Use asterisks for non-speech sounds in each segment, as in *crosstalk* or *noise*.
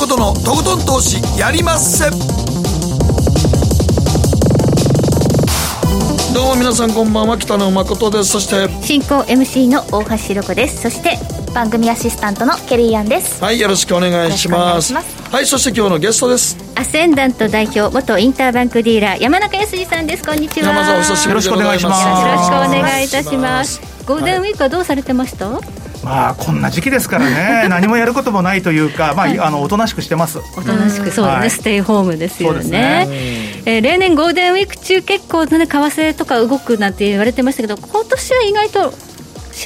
誠のとことん投資やりまっせ。どうも皆さんこんばんは北野誠です。そして進行 MC の大橋ひろ子です。そして番組アシスタントのケリーアンです。はいよろしくお願いします。はいそして今日のゲストです。アセンダント代表元インターバンクディーラー山中康さんです。こんにちは。山さんお久しぶりでございます。よろしくお願いいたします。ゴールデンウィークはどうされてました、はいまあこんな時期ですからね。*laughs* 何もやることもないというか、まあ、はい、あのおとなしくしてます。おとなしくそうですね、はい、ステイホームですよね。ね、えー、例年ゴールデンウィーク中結構ね為替とか動くなんて言われてましたけど今年は意外と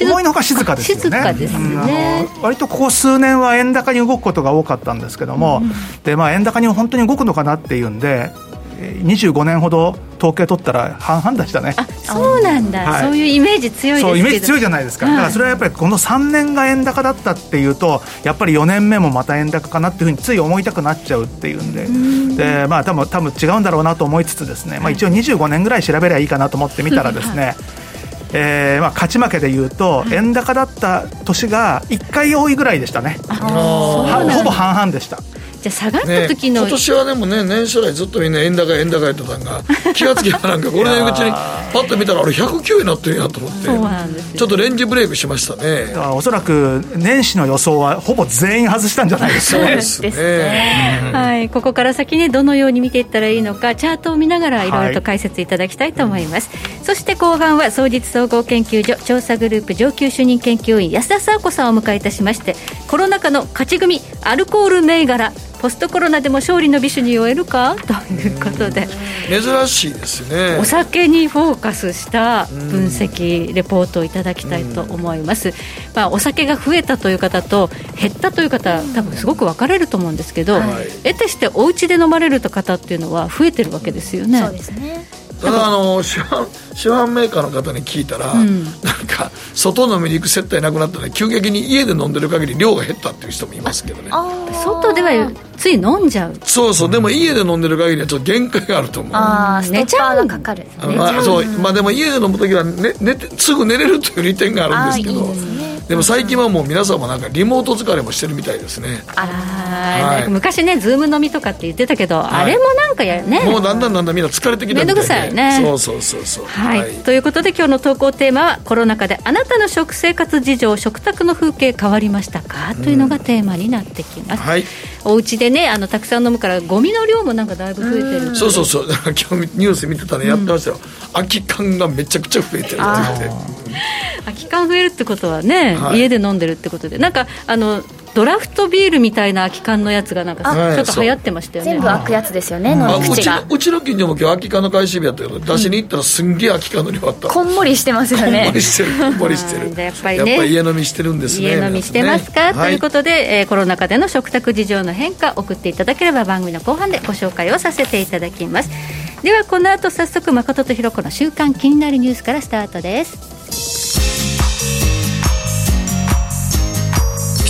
思いのほか静かですよね。静かですね、うん、割とここ数年は円高に動くことが多かったんですけども、うん、でまあ、円高に本当に動くのかなっていうんで、25年ほど統計取ったら半々でしたね。あそうなんだ、はい、そういうイメージ強いそうイメージ強いじゃないですか、だからそれはやっぱりこの3年が円高だったっていうとやっぱり4年目もまた円高かなっていうふうについ思いたくなっちゃうっていうんで。でまあ多分多分違うんだろうなと思いつつですね、まあ、一応25年ぐらい調べればいいかなと思ってみたらですね、えーまあ、勝ち負けでいうと、円高だった年が1回多いぐらいでしたね、ほぼ半々でした。じゃ下がった時の、ね、今年はでもね年初来ずっとみんな円高円高やってたんが *laughs* 気がつけばなんかゴールデンウィーク中にパッと見たらあれ109円になってるんやと思ってそうなんですちょっとレンジブレイクしましたね。おそらく年始の予想はほぼ全員外したんじゃないですかそうですね。ね、はい、ここから先ねどのように見ていったらいいのかチャートを見ながらい。ろいろと解説いただきたいと思います、はい、そして後半は総実総合研究所調査グループ上級主任研究員安田佐和子さんをお迎えいたしましてコロナ禍の勝ち組アルコール銘柄ポストコロナでも勝利の美酒に終えるか？*laughs* ということで。珍しいですね。お酒にフォーカスした分析レポートをいただきたいと思います、まあ、お酒が増えたという方と減ったという方多分すごく分かれると思うんですけど、はい、得てしてお家で飲まれる方っていうのは増えてるわけですよね。そうですねただあの市販市販メーカーの方に聞いたら、うん、なんか外飲みに行く接待なくなったら急激に家で飲んでる限り量が減ったっていう人もいますけどね。外ではつい飲んじゃう。そうそう。でも家で飲んでる限りはちょっと限界があると思う。ああ寝ちゃうがかかる。まあそう。まあでも家で飲む時は、ね、寝てすぐ寝れるという利点があるんですけど。いいですねでも最近はもう皆さんもなんかリモート疲れもしてるみたいですね。あら、はい、昔ねズーム飲みとかって言ってたけど、はい、あれもなんかやね。もうだんだんだんだんみんな疲れてきたみたいで。めんどくさいね。そうそうそうそう。はい、はい、ということで今日の投稿テーマはコロナ禍であなたの食生活事情食卓の風景変わりましたか、というのがテーマになってきます、はい、お家でねあのたくさん飲むからゴミの量もなんかだいぶ増えてるそうそうそう。*laughs* 今日ニュース見てたらやってましたよ、うん、空き缶がめちゃくちゃ増えてるって。言って空き缶増えるってことはね、はい、家で飲んでるってことで。なんかあのドラフトビールみたいな空き缶のやつがなんかちょっと流行ってましたよね。全部開くやつですよね飲み口が。うちの近所も今日空き缶の回収日やったけど出しに行ったらすんげえ空き缶の量あった。こんもりしてますよね。こんもりしてる。*laughs* こんもりしてる。やっぱりね。やっぱ家飲みしてるんですね家飲みしてますか、ね、ということで、えー、コロナ禍での食卓事情の変化送っていただければ番組の後半でご紹介をさせていただきます。ではこの後早速誠とひろ子の週刊気になるニュースからスタートです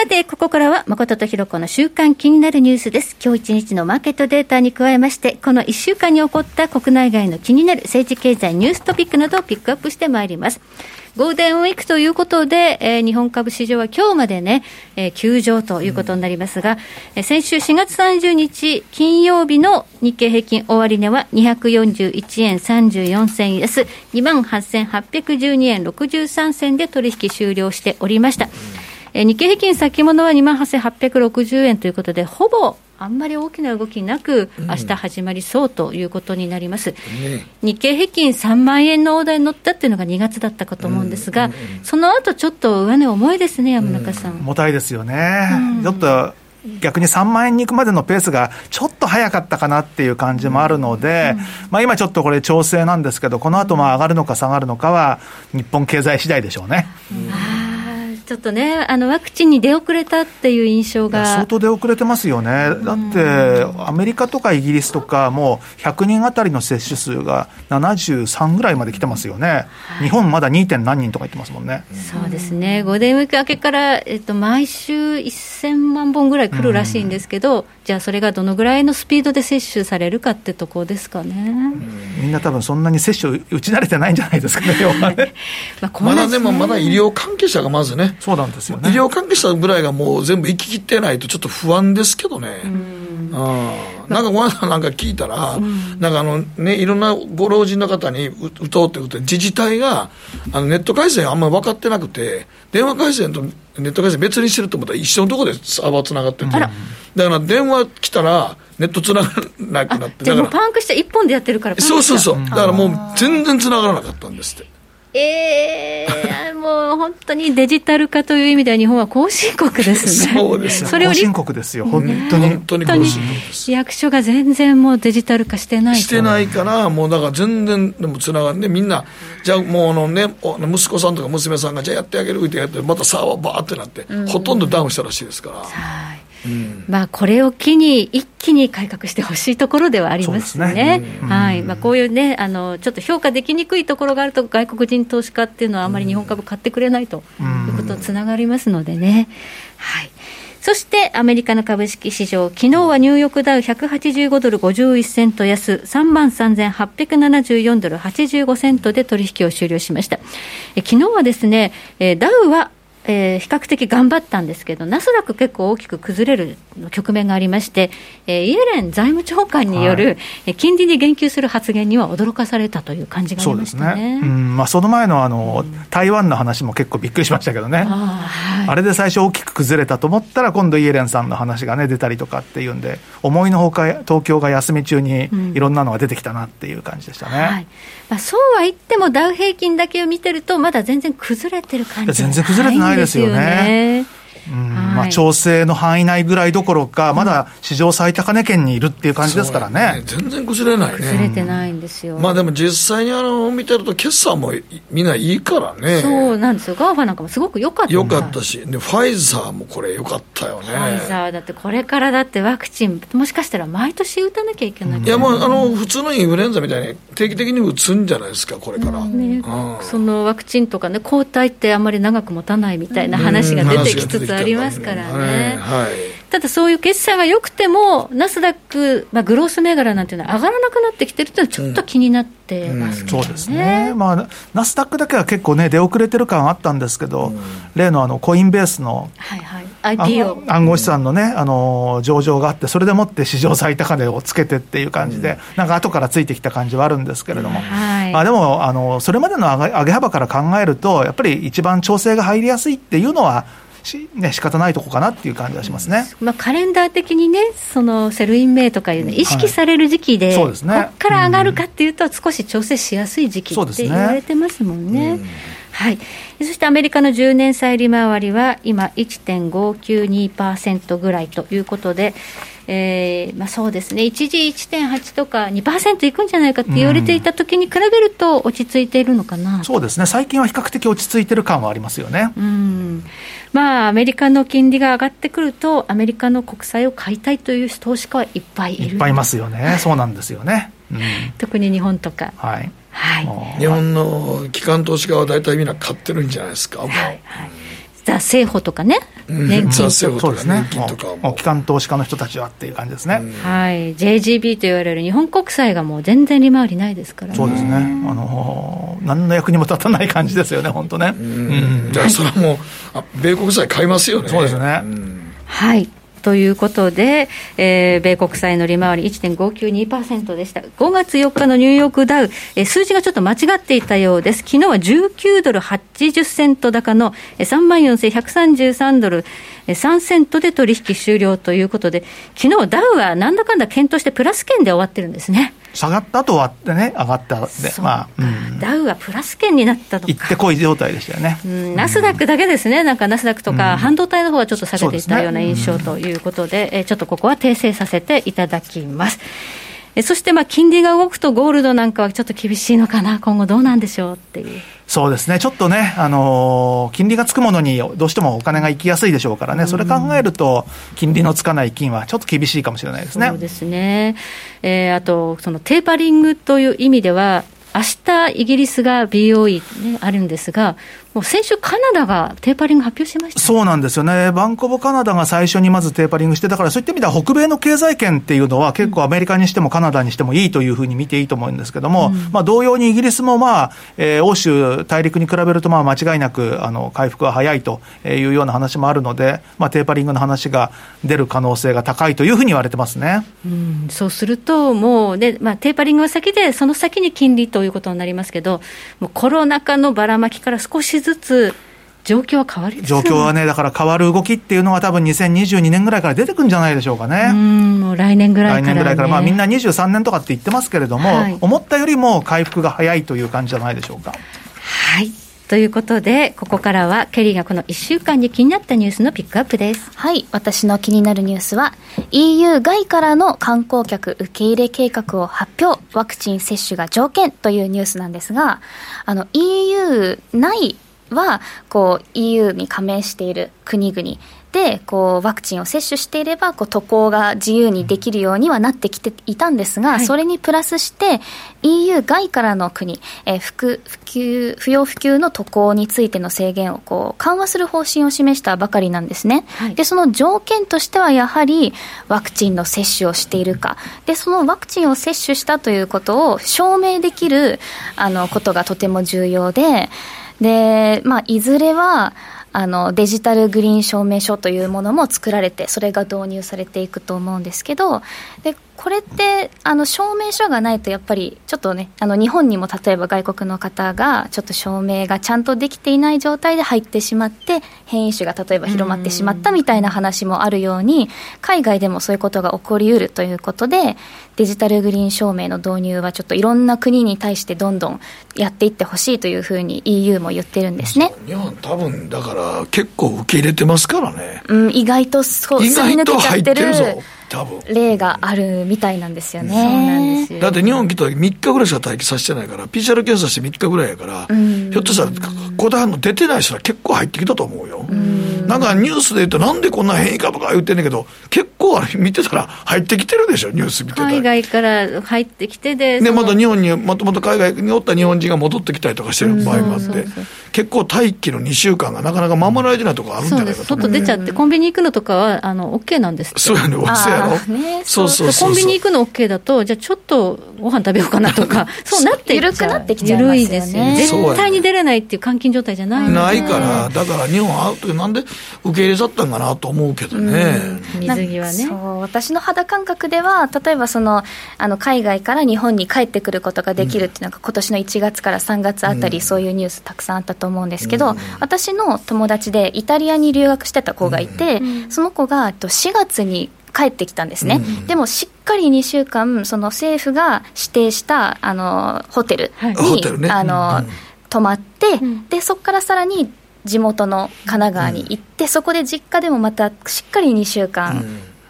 さて、ここからは誠とひろ子の週間気になるニュースです。今日一日のマーケットデータに加えまして、この1週間に起こった国内外の気になる政治経済ニューストピックなどをピックアップしてまいります。ゴールデンウィークということで、えー、日本株市場は今日までね、えー、休場ということになりますが、うん、先週4月30日金曜日の日経平均終値は241円34銭安、28,812円63銭で取引終了しておりました。うんえー、日経平均先物は2万8860円ということで、ほぼあんまり大きな動きなく、明日始まりそうということになります、うん日経平均3万円の大台に乗ったっていうのが2月だったかと思うんですが、うんうんうん、その後ちょっと上値重いですね、山中さん。重たいですよね、ちょっと逆に3万円に行くまでのペースがちょっと早かったかなっていう感じもあるので、うん、まあ、今ちょっとこれ、調整なんですけど、この後まあ上がるのか下がるのかは、日本経済次第でしょうね。うんちょっとね、あのワクチンに出遅れたっていう印象が。相当出遅れてますよね、だってアメリカとかイギリスとか、もう100人当たりの接種数が73ぐらいまで来てますよね、はい、日本まだ 2. 点何人とか言ってますもんね。そうですね、ゴールデンウィーク明けから、えっと、毎週1000万本ぐらい来るらしいんですけど、じゃあ、それがどのぐらいのスピードで接種されるかってとこですかね。みんな多分そんなに接種打ち慣れてないんじゃないですかね、*laughs* まあ、まだでもまだ医療関係者がまずね、そうなんですよね。医療関係者ぐらいがもう全部行ききってないと、ちょっと不安ですけどね。あなんかこの間なんか聞いたら、うん、なんかあのね、いろんなご老人の方に打とうってことで、自治体があのネット回線あんまり分かってなくて、電話回線とネット回線別にしてると思ったら一緒のところでサーバーつながってて、だから電話来たら、ネットつながらなくなって、じゃもうパンクして一本でやってるから、そうそうそう、だからもう全然つながらなかったんですって。ええー、もう本当にデジタル化という意味では、日本は後進国ですね。そうですそれ後進国ですよ、本当に。本当に後進国です。役所が全然もうデジタル化してないしてないから、もうだから全然でもつながんで、みんな、じゃあもうあのね、息子さんとか娘さんが、じゃあやってあげるってやって、またサーバーバーってなって、ほとんどダウンしたらしいですから。はいまあ、これを機に一気に改革してほしいところではありますね、ね。はい。まあ、こういうねあの、ちょっと評価できにくいところがあると、外国人投資家っていうのは、あまり日本株買ってくれないということとつながりますのでね。はい。そしてアメリカの株式市場、昨日はニューヨークダウ185ドル51セント安、3万3874ドル85セントで取引を終了しました。え昨日はですね、ダウはえー、比較的頑張ったんですけど、ナスダック結構大きく崩れる局面がありまして、えー、イエレン財務長官による、はい、金利に言及する発言には驚かされたという感じがありましたね。そうですね。うんまあ、その前のあの、うん、台湾の話も結構びっくりしましたけどね。あはい、あれで最初大きく崩れたと思ったら、今度イエレンさんの話がね、出たりとかっていうんで、思いのほか東京が休み中にいろんなのが出てきたなっていう感じでしたね。うんはいまあ、そうは言っても、ダウ平均だけを見てると、まだ全然崩れてる感じ全然崩れてないですよね。うん。まあ、調整の範囲内ぐらいどころか、まだ史上最高値圏にいるっていう感じですからね、ね。全然崩れない。ね、崩れてないんですよ、まあ、でも実際にあの見てると、決算もみんないいからね、そうなんですよ、 GAFA なんかもすごく良かった。良かったし。で、ファイザーもこれ、良かったよね。ファイザーだって、これからだってワクチン、もしかしたら毎年打たなきゃいけない、いや、もうあの普通のインフルエンザみたいに、定期的に打つんじゃないですか、これから。ね、そのワクチンとかね、抗体ってあんまり長く持たないみたいな話が出てきつつありますからね。ね、はい、ただそういう決済が良くても、ナスダック、まあ、グロース銘柄なんていうのは上がらなくなってきてるっていうのは、ちょっと気になってますけど、ね。うんうん、そうですね、まあ、ナスダックだけは結構ね、出遅れてる感あったんですけど、例のあのコインベースの、はいはい。IPO、暗号資産のね、あの上場があって、それでもって史上最高値をつけてっていう感じで、なんか後からついてきた感じはあるんですけれども、はい、まあ、でもあの、それまでの上げ幅から考えると、やっぱり一番調整が入りやすいっていうのは、し、ね、仕方ないとこかなっていう感じはしますね、まあ、カレンダー的にね、その Sell in May とかいうね、意識される時期で、はい、そうですね、ここから上がるかっていうと、少し調整しやすい時期って言われてますもんね。はい、そしてアメリカの10年債利回りは今、1.592%ぐらいということで、えーまあ、そうですね、一時1.8とか2%いくんじゃないかって言われていたときに比べると、落ち着いているのかな、そうですね、最近は比較的落ち着いてる感はありますよね。うん。まあ、アメリカの金利が上がってくると、アメリカの国債を買いたいという投資家はいっぱいいる。いっぱいいますよね、そうなんですよね。うん、特に日本とか。はい。はい、日本の機関投資家は大体みんな買ってるんじゃないですか。はい。はいザ・政府とかね、年金とか、ね、とかも。う機関投資家の人たちはっていう感じですね、はい、JGB と言われる日本国債がもう全然利回りないですから、ね、そうですね、あの何の役にも立たない感じですよね、本当ね。うん、じゃあ、それはもう、あ米国債買いますよね。そうですね、はいということで、えー、米国債の利回り1.592%でした。5月4日のニューヨークダウ、えー、数字がちょっと間違っていたようです。昨日は19ドル80セント高の34,133ドル3セントで取引終了ということで、昨日ダウはなんだかんだ検討してプラス圏で終わってるんですね。下がった後はってね、上がったで、まあ、うん、ダウはプラス圏になったとか。行ってこい状態でしたよね。うん、ナスダックだけですね、なんかナスダックとか、半導体の方はちょっと下げていたような印象ということで、でね、ちょっとここは訂正させていただきます。そしてまあ金利が動くとゴールドなんかはちょっと厳しいのかな、今後どうなんでしょうっていう。そうですね、ちょっとね、あのー、金利がつくものにどうしてもお金が行きやすいでしょうからね、それ考えると、金利のつかない金はちょっと厳しいかもしれないですね。そうですね、えー、あと、そのテーパリングという意味では、明日イギリスが BOE、ね、あるんですが、もう先週、カナダがテーパリング発表しました、そうなんですよね、バンコブカナダが最初にまずテーパリングして、だからそういった意味では、北米の経済圏っていうのは、結構アメリカにしてもカナダにしてもいいというふうに見ていいと思うんですけども、うん、まあ、同様にイギリスも、まあえー、欧州大陸に比べると、まあ、間違いなくあの回復は早いというような話もあるので、まあ、テーパリングの話が出る可能性が高いというふうに言われてますね、うん、そうすると、もうね、まあ、テーパリングは先で、その先に金利ということになりますけど、もうコロナ禍のばらまきから少しずつ、状況は変わり状況はね、だから変わる動きっていうのが、多分2022年ぐらいから出てくるんじゃないでしょうかね。うんもう来年ぐらいから、ね、来年ぐらいから、まあ、みんな23年とかって言ってますけれども、はい、思ったよりも回復が早いという感じじゃないでしょうか。はいということで、ここからは、ケリーがこの1週間に気になったニュースのピックアップです。はい。私の気になるニュースは、EU 外からの観光客受け入れ計画を発表、ワクチン接種が条件というニュースなんですが、あの、EU 内はこう EU に加盟している国々でこうワクチンを接種していればこう渡航が自由にできるようにはなってきていたんですが、はい、それにプラスして EU 外からの国、えー、普及不要不急の渡航についての制限をこう緩和する方針を示したばかりなんですね、はい、でその条件としてはやはりワクチンの接種をしているか。でそのワクチンを接種したということを証明できるあのことがとても重要でで、まあ、いずれは、あのデジタルグリーン証明書というものも作られて、それが導入されていくと思うんですけど、でこれってあの証明書がないと、やっぱりちょっとね、あの日本にも例えば外国の方が、ちょっと証明がちゃんとできていない状態で入ってしまって、変異種が例えば広まってしまったみたいな話もあるように、海外でもそういうことが起こりうるということで、デジタルグリーン証明の導入は、ちょっといろんな国に対してどんどんやっていってほしいというふうに EU も言ってるんですね日本、多分だから、結構受け入れてますからね。うん、意外とそう、意外と入ってる。例があるみたいなんですよね。そうなんですよ。だって日本来た時3日ぐらいしか待機させてないから、PCR 検査して3日ぐらいやから、ひょっとしたら、小田反応出てない人は結構入ってきたと思うよ。なんかニュースで言うと、なんでこんな変異株か言ってんねんけど、結構見てたら入ってきてるでしょ、ニュース見てたら。海外から入ってきてで、で、また日本に、もともと海外におった日本人が戻ってきたりとかしてる場合もあって、結構待機の2週間がなかなか守られてないところあるんじゃないかと外出ちゃって、コンビニ行くのとかは、あの、OK なんですそうやね、そうやろ。ね、そうそうそうコンビニ行くの OK だと、じゃあちょっとご飯食べようかなとか、そうなって緩くなってきちゃいますよね。緩いですよね。絶対に出れないっていう監禁状態じゃないないから、だから日本はなんで受け入れちゃったんかなと思うけどね。水際ね。そう、私の肌感覚では、例えばその、あの、海外から日本に帰ってくることができるっていうのが、今年の1月から3月あたり、そういうニュースたくさんあったと思うんですけど、私の友達でイタリアに留学してた子がいて、その子が4月に帰ってきたんですね、うん、でもしっかり2週間、その政府が指定したあのホテルに、ね、あの、うん、泊まって、うん、でそこからさらに地元の神奈川に行って、そこで実家でもまたしっかり2週間。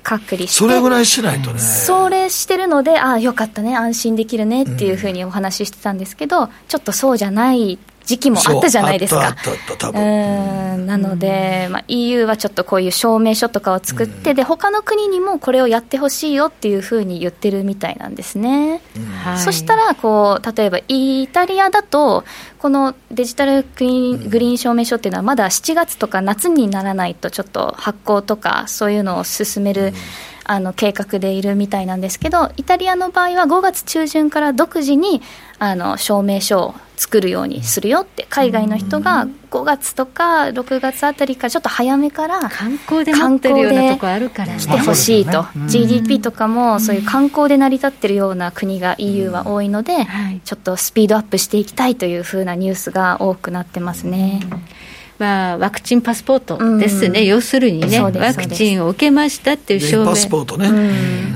隔離してそれぐらいしないとね。それしてるのでああよかったね安心できるねっていうふうにお話ししてたんですけど、ちょっとそうじゃない時期もあったじゃないですか。うん。なので、まあ、EU はちょっとこういう証明書とかを作って、うん、で他の国にもこれをやってほしいよっていうふうに言ってるみたいなんですね。うん、そしたらこう例えばイタリアだとこのデジタルグリーングリーン証明書っていうのはまだ7月とか夏にならないとちょっと発行とかそういうのを進める、うんあの計画でいるみたいなんですけどイタリアの場合は5月中旬から独自にあの証明書を作るようにするよって海外の人が5月とか6月あたりからちょっと早めから観光で待ってるようなとこあるから来てほしいと、GDP とかもそういう観光で成り立ってるような国が EU は多いので、ちょっとスピードアップしていきたいというふうなニュースが多くなってますね。まあ、ワクチンパスポートですね、うん、要するにね、ワクチンを受けましたっていう証明、パスポートね、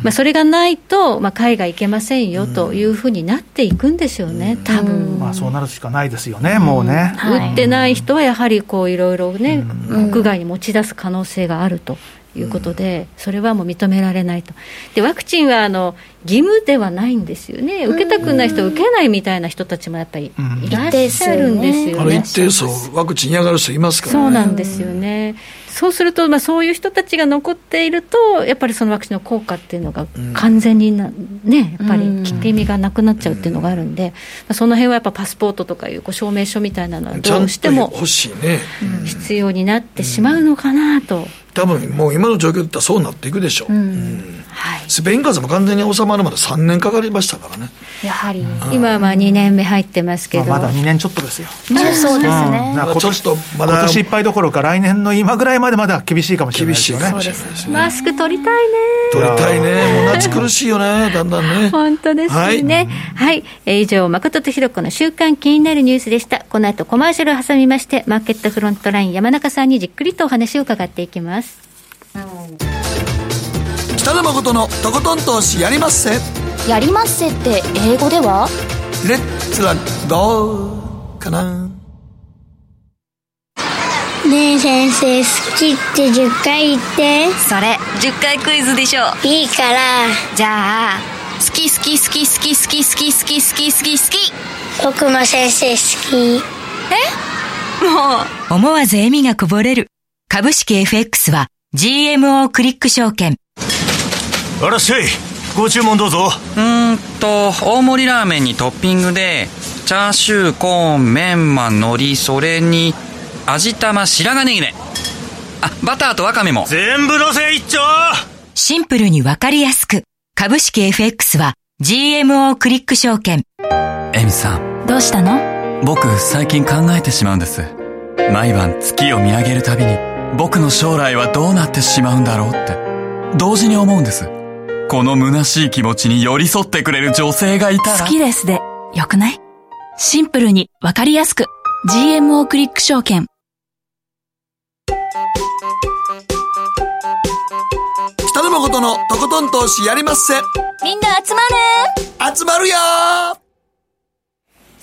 まあ、それがないと、まあ、海外行けませんよというふうになっていくんでしょうね、多分、まあ、そうなるしかないですよね、もうね。打ってない人はやはりこういろいろね、国外に持ち出す可能性があるということで、それはもう認められないと。で、ワクチンはあの義務ではないんですよね、受けたくない人は受けないみたいな人たちもやっぱりいらっしゃるんですよね。一定数、ワクチン嫌がる人いますからね。そうなんですよね。そうすると、まあ、そういう人たちが残っていると、やっぱりそのワクチンの効果っていうのが完全にな、ね、やっぱり効き意味がなくなっちゃうっていうのがあるんで、まあ、その辺はやっぱパスポートとかいうこう証明書みたいなのはどうしても欲しいね必要になってしまうのかなと。多分もう今の状況だったらそうなっていくでしょう、うん。はい、スペイン風邪も完全に収まるまで3年かかりましたからね。やはり、今はまあ2年目入ってますけど、まあ、まだ2年ちょっとですよ、まあ、そうですね、今年とまだ今年いっぱいどころか来年の今ぐらいまでまだ厳しいかもしれないですよね。そうですマスク取りたいね。取りたいねもう夏苦しいよね。だんだんね。本当ですね。はい、はい、えー、以上誠とひろ子の週刊気になるニュースでした。この後コマーシャルを挟みましてマーケットフロントライン山中さんにじっくりとお話を伺っていきます北野誠のとことん投資やりまっせ。やりまっせって英語では？レッツはゴーかな。ねえ先生好きって10回言って。それ10回クイズでしょいいから。じゃあ好き好き好き好き好き好き好き好き好き好き僕も先生好き。え？もう。思わず笑みがこぼれる。株式 FX は GMO クリック証券。あらっしゃい。ご注文どうぞ。うーんと、大盛りラーメンにトッピングで、チャーシュー、コーン、メンマ、海苔、それに、味玉、白髪ネギね。あ、バターとワカメも。全部のせ一丁シンプルにわかりやすく。株式 FX は GMO クリック証券。エミさん。どうしたの？僕、最近考えてしまうんです。毎晩月を見上げるたびに、僕の将来はどうなってしまうんだろうって。同時に思うんです。この虚しい気持ちに寄り添ってくれる女性がいたら。好きですでよくない？シンプルにわかりやすく。GMO クリック証券。北野誠のとことん投資やりまっせ。みんな集まる。集まるよ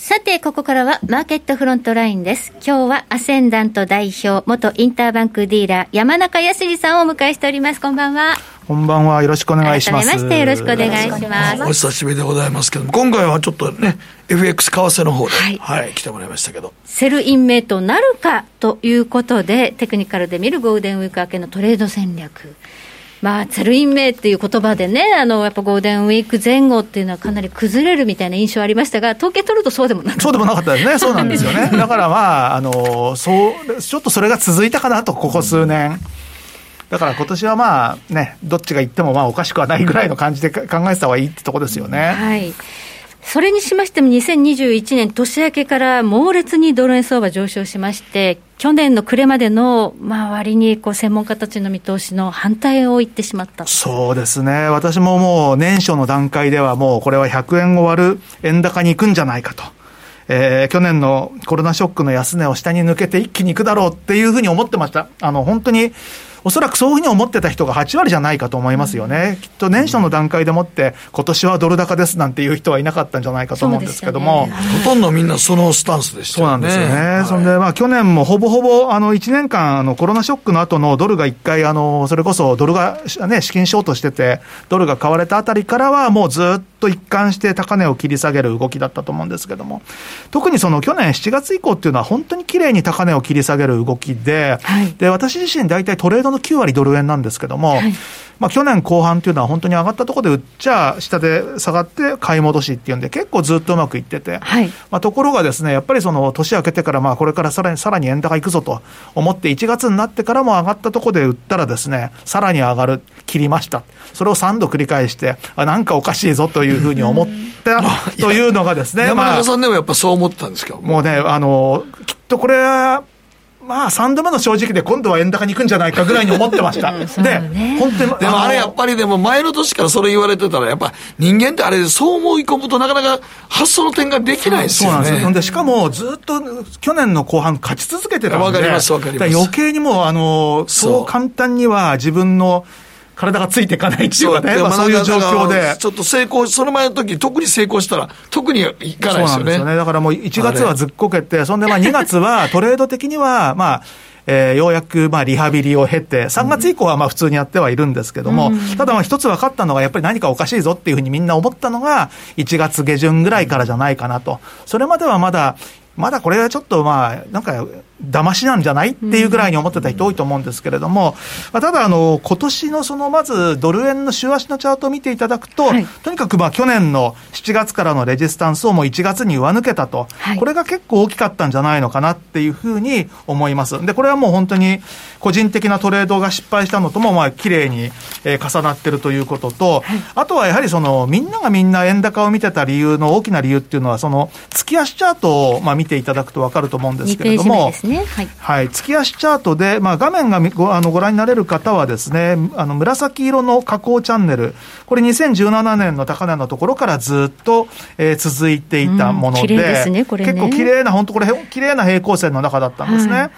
さて、ここからはマーケットフロントラインです。今日はアセンダント代表、元インターバンクディーラー、山中康さんをお迎えしております。こんばんは。こんばんは。よろしくお願いします。改めましてよろしくお願いします。お久しぶりでございますけども、今回はちょっとね、FX 為替の方で、はい、はい、来てもらいましたけど。 Sell in May となるかということで、テクニカルで見るゴールデンウィーク明けのトレード戦略。まあ、ツルインメイっていう言葉でね、あのやっぱゴールデンウィーク前後っていうのはかなり崩れるみたいな印象ありましたが、統計取るとそうでもなかったそうでもなかったですね、そうなんですよね。*laughs* だからまあ、あのそうちょっとそれが続いたかなと、ここ数年。だから今年はまあね、どっちが言ってもまあおかしくはないぐらいの感じで考えてた方がいいってとこですよね。はいそれにしましても、2021年年明けから猛烈にドル円相場上昇しまして、去年の暮れまでの、まあ、割にこう専門家たちの見通しの反対を言ってしまったそうですね、私ももう年初の段階では、もうこれは100円を割る円高に行くんじゃないかと。えー、去年のコロナショックの安値を下に抜けて一気に行くだろうっていうふうに思ってました。あの、本当におそらくそういうふうに思ってた人が8割じゃないかと思いますよね。きっと年初の段階でもって、今年はドル高ですなんていう人はいなかったんじゃないかと思うんですけども。ね、ほとんどみんなそのスタンスでしたよね。そうなんですよね。はい、そんで、まあ去年もほぼほぼ、あの、1年間、あの、コロナショックの後のドルが1回、あの、それこそドルが、ね、資金ショートしてて、ドルが買われたあたりからは、もうずっと一貫して高値を切り下げる動きだったと思うんですけども、特にその去年7月以降っていうのは、本当に綺麗に高値を切り下げる動きで、はい、で、私自身大体トレードの9割ドル円なんですけども、はい。まあ、去年後半っていうのは本当に上がったところで売っちゃ下で下がって買い戻しっていうんで結構ずっとうまくいってて、はい、まあ、ところがですねやっぱりその年明けてからまあこれからさらにさらに円高いくぞと思って1月になってからも上がったところで売ったらですねさらに上がる切りました。それを3度繰り返してあなんかおかしいぞというふうに思ったというのがですね山中さんでもやっぱそう思ってたんですけど、もうねあのきっとこれはまあ、3度目の正直で今度は円高に行くんじゃないかぐらいに思ってました。*laughs* で、本当に。でもあれやっぱりでも前の年からそれ言われてたら、やっぱ人間ってあれそう思い込むとなかなか発想の転換できないですよね。そうなんですよ。で、しかもずっと去年の後半勝ち続けてたんで。わかりますわかります。余計にもう、あの、そう簡単には自分の、体がついていかないっていうかね、そう,、まあ、そういう状況で。ちょっと成功、その前の時特に成功したら、特にいかないですよね。そうなんですよね。だからもう1月はずっこけて、そんでまあ2月はトレード的には、まあ、えー、ようやくまあリハビリを経て、3月以降はまあ普通にやってはいるんですけども、うん、ただまあ一つ分かったのが、やっぱり何かおかしいぞっていうふうにみんな思ったのが、1月下旬ぐらいからじゃないかなと。それまではまだ、まだこれはちょっとまあ、なんか、騙しなんじゃない？っていうぐらいに思ってた人多いと思うんですけれども、まあ、ただあの、今年のそのまずドル円の週足のチャートを見ていただくと、はい、とにかくまあ去年の7月からのレジスタンスをもう1月に上抜けたと、はい、これが結構大きかったんじゃないのかなっていうふうに思います。で、これはもう本当に個人的なトレードが失敗したのともまあ綺麗に、えー、重なってるということと、はい、あとはやはりそのみんながみんな円高を見てた理由の大きな理由っていうのは、その月足チャートをまあ見ていただくと分かると思うんですけれども、ね、はい、はい。月足チャートで、まあ、画面がごあのご覧になれる方はですね、あの紫色の下降チャンネル、これ2017年の高値のところからずっと、えー、続いていたもので、うんねね、結構綺麗な、本当これ、綺麗な平行線の中だったんですね。はいはい、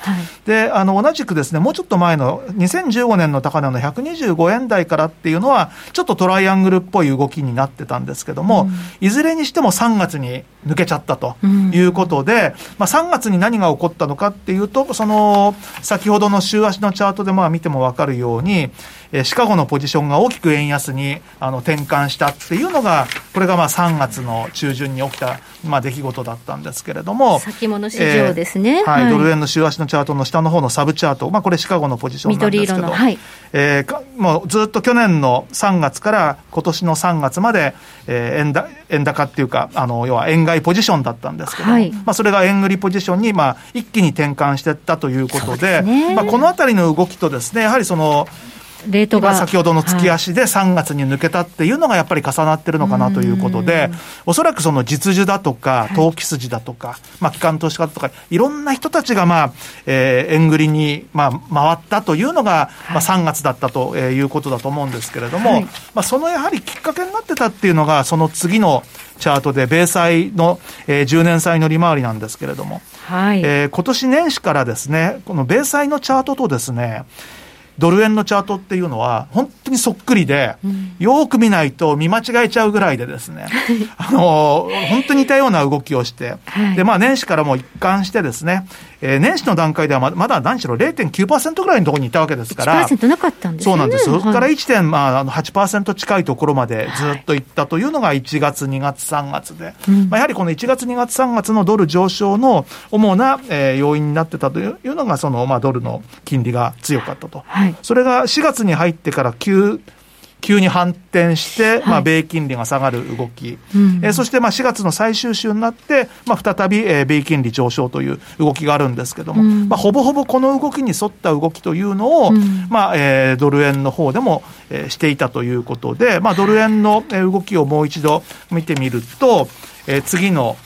で、あの、同じくですね、もうちょっと前の2015年の高値の125円台からっていうのは、ちょっとトライアングルっぽい動きになってたんですけども、うん、いずれにしても3月に抜けちゃったということで、うん、まあ、3月に何が起こったのかっていうと、その、先ほどの週足のチャートでまあ見ても分かるように、えシカゴのポジションが大きく円安にあの転換したっていうのが、これがまあ3月の中旬に起きた、まあ、出来事だったんですけれども、先物市場ですね、えー、はい、はい、ドル円の週足のチャートの下の方のサブチャート、まあ、これ、シカゴのポジションなんですけど、はい。えー、もうずっと去年の3月から今年の3月まで、えー、円だ円高っていうか、あの要は円買いポジションだったんですけども、はい、まあ、それが円売りポジションに、まあ、一気に転換していったということで、でね、まあ、このあたりの動きとですね、やはりその、レートが先ほどの月足で3月に抜けたっていうのがやっぱり重なってるのかなということで、おそらくその実需だとか、投機筋だとか、まあ、機関投資家とか、いろんな人たちが、まあ、えー、円売りに、まあ、回ったというのが、まあ、3月だったということだと思うんですけれども、まあ、そのやはりきっかけになってたっていうのが、その次のチャートで、米債の、えー、10年債の利回りなんですけれども、はい、えー、今年年始からですね、この米債のチャートとですね、ドル円のチャートっていうのは、本当にそっくりで、うん、よく見ないと見間違えちゃうぐらいでですね、あの、本当に似たような動きをして、はい、で、まあ年始からも一貫してですね、えー、年始の段階ではままだ何しろ0.9%ぐらいのところにいたわけですから、1%なかったんです、ね、そうなんです。そこから1.8%近いところまでずっといったというのが1月、2月、3月で、うん、まあ、やはりこの1月、2月、3月のドル上昇の主な、えー、要因になってたというのが、その、まあ、ドルの金利が強かったと。はい、それが4月に入ってから急急に反転して、はい、まあ、米金利が下がる動き、うん、えー、そしてまあ4月の最終週になって、まあ、再び、えー、米金利上昇という動きがあるんですけども、うん、まあ、ほぼほぼこの動きに沿った動きというのを、うん、まあえー、ドル円の方でも、えー、していたということで、まあ、ドル円の動きをもう一度見てみると、えー、次の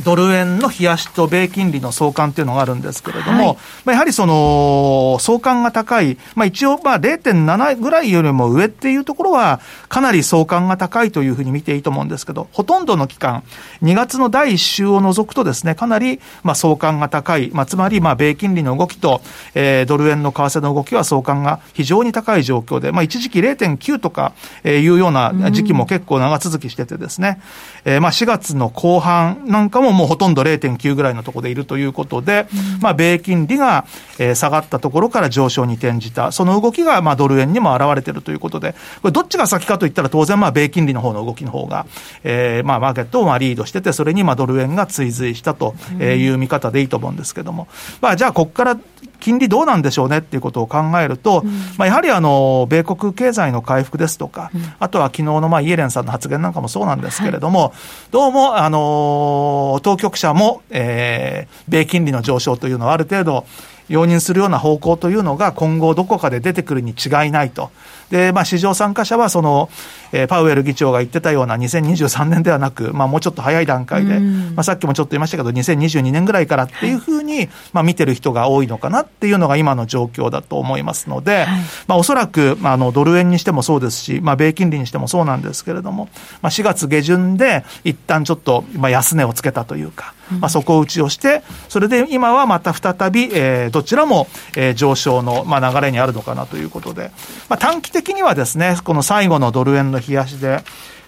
ドル円の冷やしと米金利の相関というのがあるんですけれども、はい、まあ、やはりその相関が高い、まあ、一応まあ0.7ぐらいよりも上っていうところは、かなり相関が高いというふうに見ていいと思うんですけど、ほとんどの期間、2月の第1週を除くとですね、かなりまあ相関が高い、まあ、つまりまあ米金利の動きと、えー、ドル円の為替の動きは相関が非常に高い状況で、まあ、一時期0.9とかいうような時期も結構長続きしててですね、えー、まあ4月の後半なんかももうほとんど0.9ぐらいのところでいるということで、うん、まあ、米金利が、えー、下がったところから上昇に転じた、その動きが、まあ、ドル円にも現れているということで、これどっちが先かといったら当然、まあ、米金利の方の動きの方が、えー、まあ、マーケットをまあリードしてて、それにまあドル円が追随したという見方でいいと思うんですけども、まあ、じゃあ、ここから金利どうなんでしょうねっていうことを考えると、うん、まあ、やはりあの、米国経済の回復ですとか、うん、あとは昨日のまあイエレンさんの発言なんかもそうなんですけれども、はい、どうも、あの、当局者も、えー、米金利の上昇というのはある程度、容認するような方向というのが今後どこかで出てくるに違いないと。で、まあ、市場参加者は、その、えー、パウエル議長が言ってたような2023年ではなく、まあ、もうちょっと早い段階で、まあ、さっきもちょっと言いましたけど、2022年ぐらいからっていうふうに、まあ、見てる人が多いのかなっていうのが今の状況だと思いますので、はい、まあ、おそらく、まあ、あの、ドル円にしてもそうですし、まあ、米金利にしてもそうなんですけれども、まあ、4月下旬で、一旦ちょっと、まあ、安値をつけたというか、まあ、底打ちをして、それで今はまた再び、えー、どちらも、えー、上昇の、まあ、流れにあるのかなということで、まあ、短期的にはですね、この最後のドル円の冷やしで、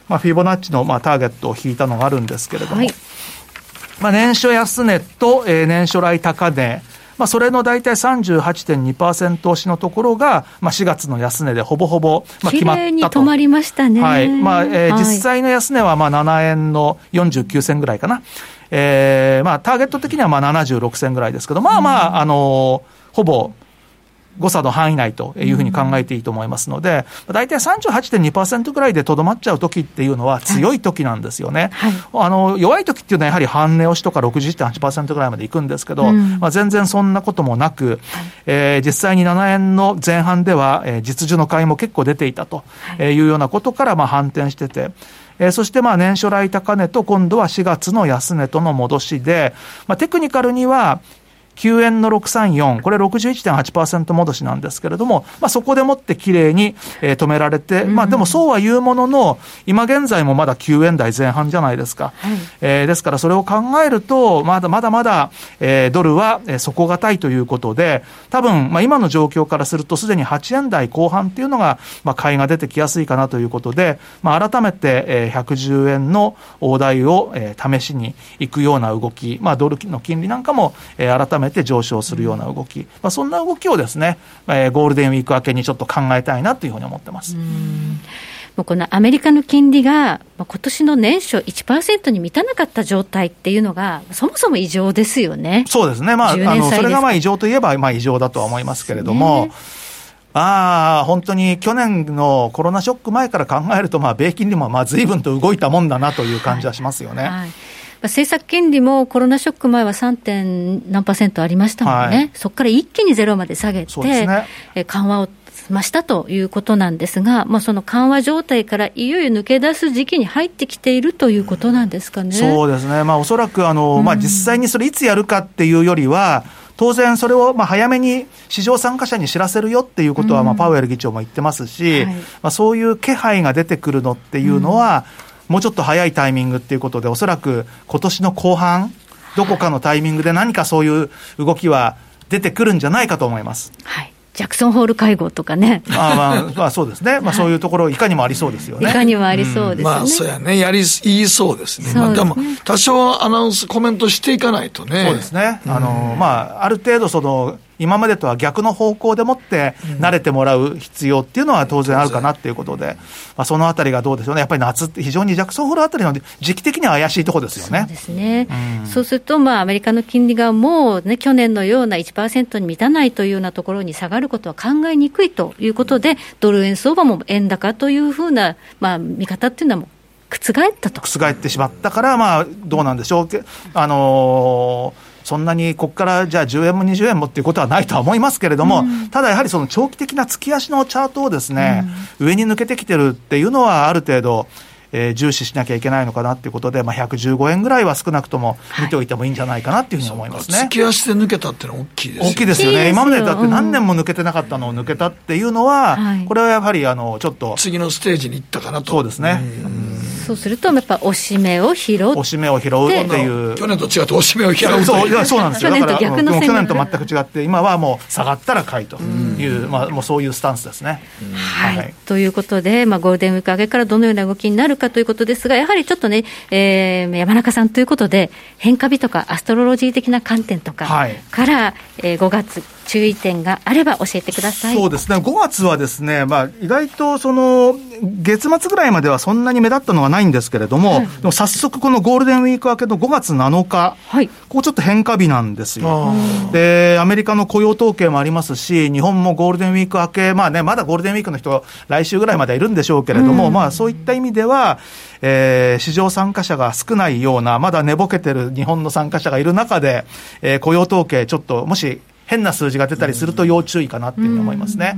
まあ、フィボナッチの、まあ、ターゲットを引いたのがあるんですけれども、はい、まあ、年初安値と、えー、年初来高値、まあ、それの大体38.2%押しのところが、まあ、4月の安値でほぼほぼ、まあ、決まったと。に止まりましたね。はい。まあ、えー、実際の安値はまあ7円の49銭ぐらいかな。えー、まあ、ターゲット的にはまあ76銭ぐらいですけど、まあまあ、あのー、ほぼ、誤差の範囲内というふうに考えていいと思いますので、大体38.2%ぐらいでとどまっちゃう時っていうのは強い時なんですよね。はい。はい、あの弱い時っていうのはやはり半値押しとか61.8%ぐらいまでいくんですけど、うん、まあ、全然そんなこともなく、はい、えー、実際に7円の前半では、えー、実需の買いも結構出ていたというようなことからまあ反転してて、えー、そしてまあ年初来高値と今度は4月の安値との戻しで、まあ、テクニカルには9円の634、これ61.8%戻しなんですけれども、まあ、そこでもってきれいに、えー、止められて、うん、まあ、でもそうは言うものの、今現在もまだ9円台前半じゃないですか。はい、えー、ですからそれを考えると、まだまだまだ、えー、ドルは、えー、底堅いということで、多分、まあ、今の状況からするとすでに8円台後半っていうのが、まあ、買いが出てきやすいかなということで、まあ、改めて、えー、110円の大台を、えー、試しに行くような動き、まあ、ドルの金利なんかも、えー、改めてめて上昇するような動き、まあ、そんな動きをですね、えー、ゴールデンウィーク明けにちょっと考えたいなというふうに思ってます。もうこのアメリカの金利が、今年の年初1%に満たなかった状態っていうのが、そもそも異常ですよね。そうですね。まあ、あの、それがまあ異常といえば、まあ異常だとは思いますけれども、ああ、本当に去年のコロナショック前から考えると、まあ、米金利もまあ随分と動いたもんだなという感じはしますよね。はいはい政策金利もコロナショック前は 3. 点何パーセントありましたもんね、はい、そこから一気にゼロまで下げて、ね、緩和を済ましたということなんですが、まあ、その緩和状態からいよいよ抜け出す時期に入ってきているということなんですかね。そうですね、まあ、おそらくあの、まあ、実際にそれいつやるかっていうよりは、当然それをまあ早めに市場参加者に知らせるよっていうことは、まあパウエル議長も言ってますし、はい、まあ、そういう気配が出てくるのっていうのは、もうちょっと早いタイミングっていうことで、おそらく今年の後半、どこかのタイミングで何かそういう動きは出てくるんじゃないかと思います。はいジャクソンホール会合とかね。あまあ、まあそうですね。まあそういうところ、いかにもありそうですよね。いかにもありそうですね。うん、まあそうやね。やり、言いそうですね。すねまあでも、多少アナウンス、コメントしていかないとね。そうですね。あの、まあ、ある程度その、今までとは逆の方向でもって慣れてもらう必要っていうのは当然あるかなっていうことで、まあ、そのあたりがどうでしょうね、やっぱり夏って非常にジャクソンホールあたりの時期的には怪しいところですよね。そうですね。うん、そうすると、まあ、アメリカの金利がもうね、去年のような1%に満たないというようなところに下がることは考えにくいということで、ドル円相場も円高というふうな、まあ、見方っていうのはも覆ったと。覆ってしまったから、まあ、どうなんでしょう。あのーそんなにここからじゃあ10円も20円もっていうことはないとは思いますけれども、うん、ただやはりその長期的な月足のチャートをですね、うん、上に抜けてきてるっていうのはある程度、えー、重視しなきゃいけないのかなっていうことで、まあ、115円ぐらいは少なくとも見ておいてもいいんじゃないかなっていうふうに思いますね。月足で抜けたっていうのは大きいですよね。大きいですよね。今までだって何年も抜けてなかったのを抜けたっていうのは、これはやはりあのちょっと。次のステージに行ったかなと。そうですね。そうすると、やっぱ押し目を拾う。押し目を拾うっていう。去年と違って押し目を拾うそう、そうなんですよ。去年と逆の去年と全く違って、今はもう下がったら買いという、まあ、もうそういうスタンスですね。はい。ということで、まあ、ゴールデンウィーク明けからどのような動きになるかということですが、やはりちょっとね、えー、山中さんということで、変化日とかアストロロジー的な観点とかから、はい、えー、5月、注意点があれば教えてください。そうですね、5月はですね、まあ、意外とその月末ぐらいまではそんなに目立ったのはないんですけれども、はい、でも早速、このゴールデンウィーク明けの5月7日、はい、ここちょっと変化日なんですよ。で、アメリカの雇用統計もありますし、日本もゴールデンウィーク明け、まあね、まだゴールデンウィークの人、来週ぐらいまではいるんでしょうけれども、うん、まあそういった意味では、えー、市場参加者が少ないような、まだ寝ぼけてる日本の参加者がいる中で、えー、雇用統計、ちょっともし変な数字が出たりすると要注意かなっていうふうに思いますね。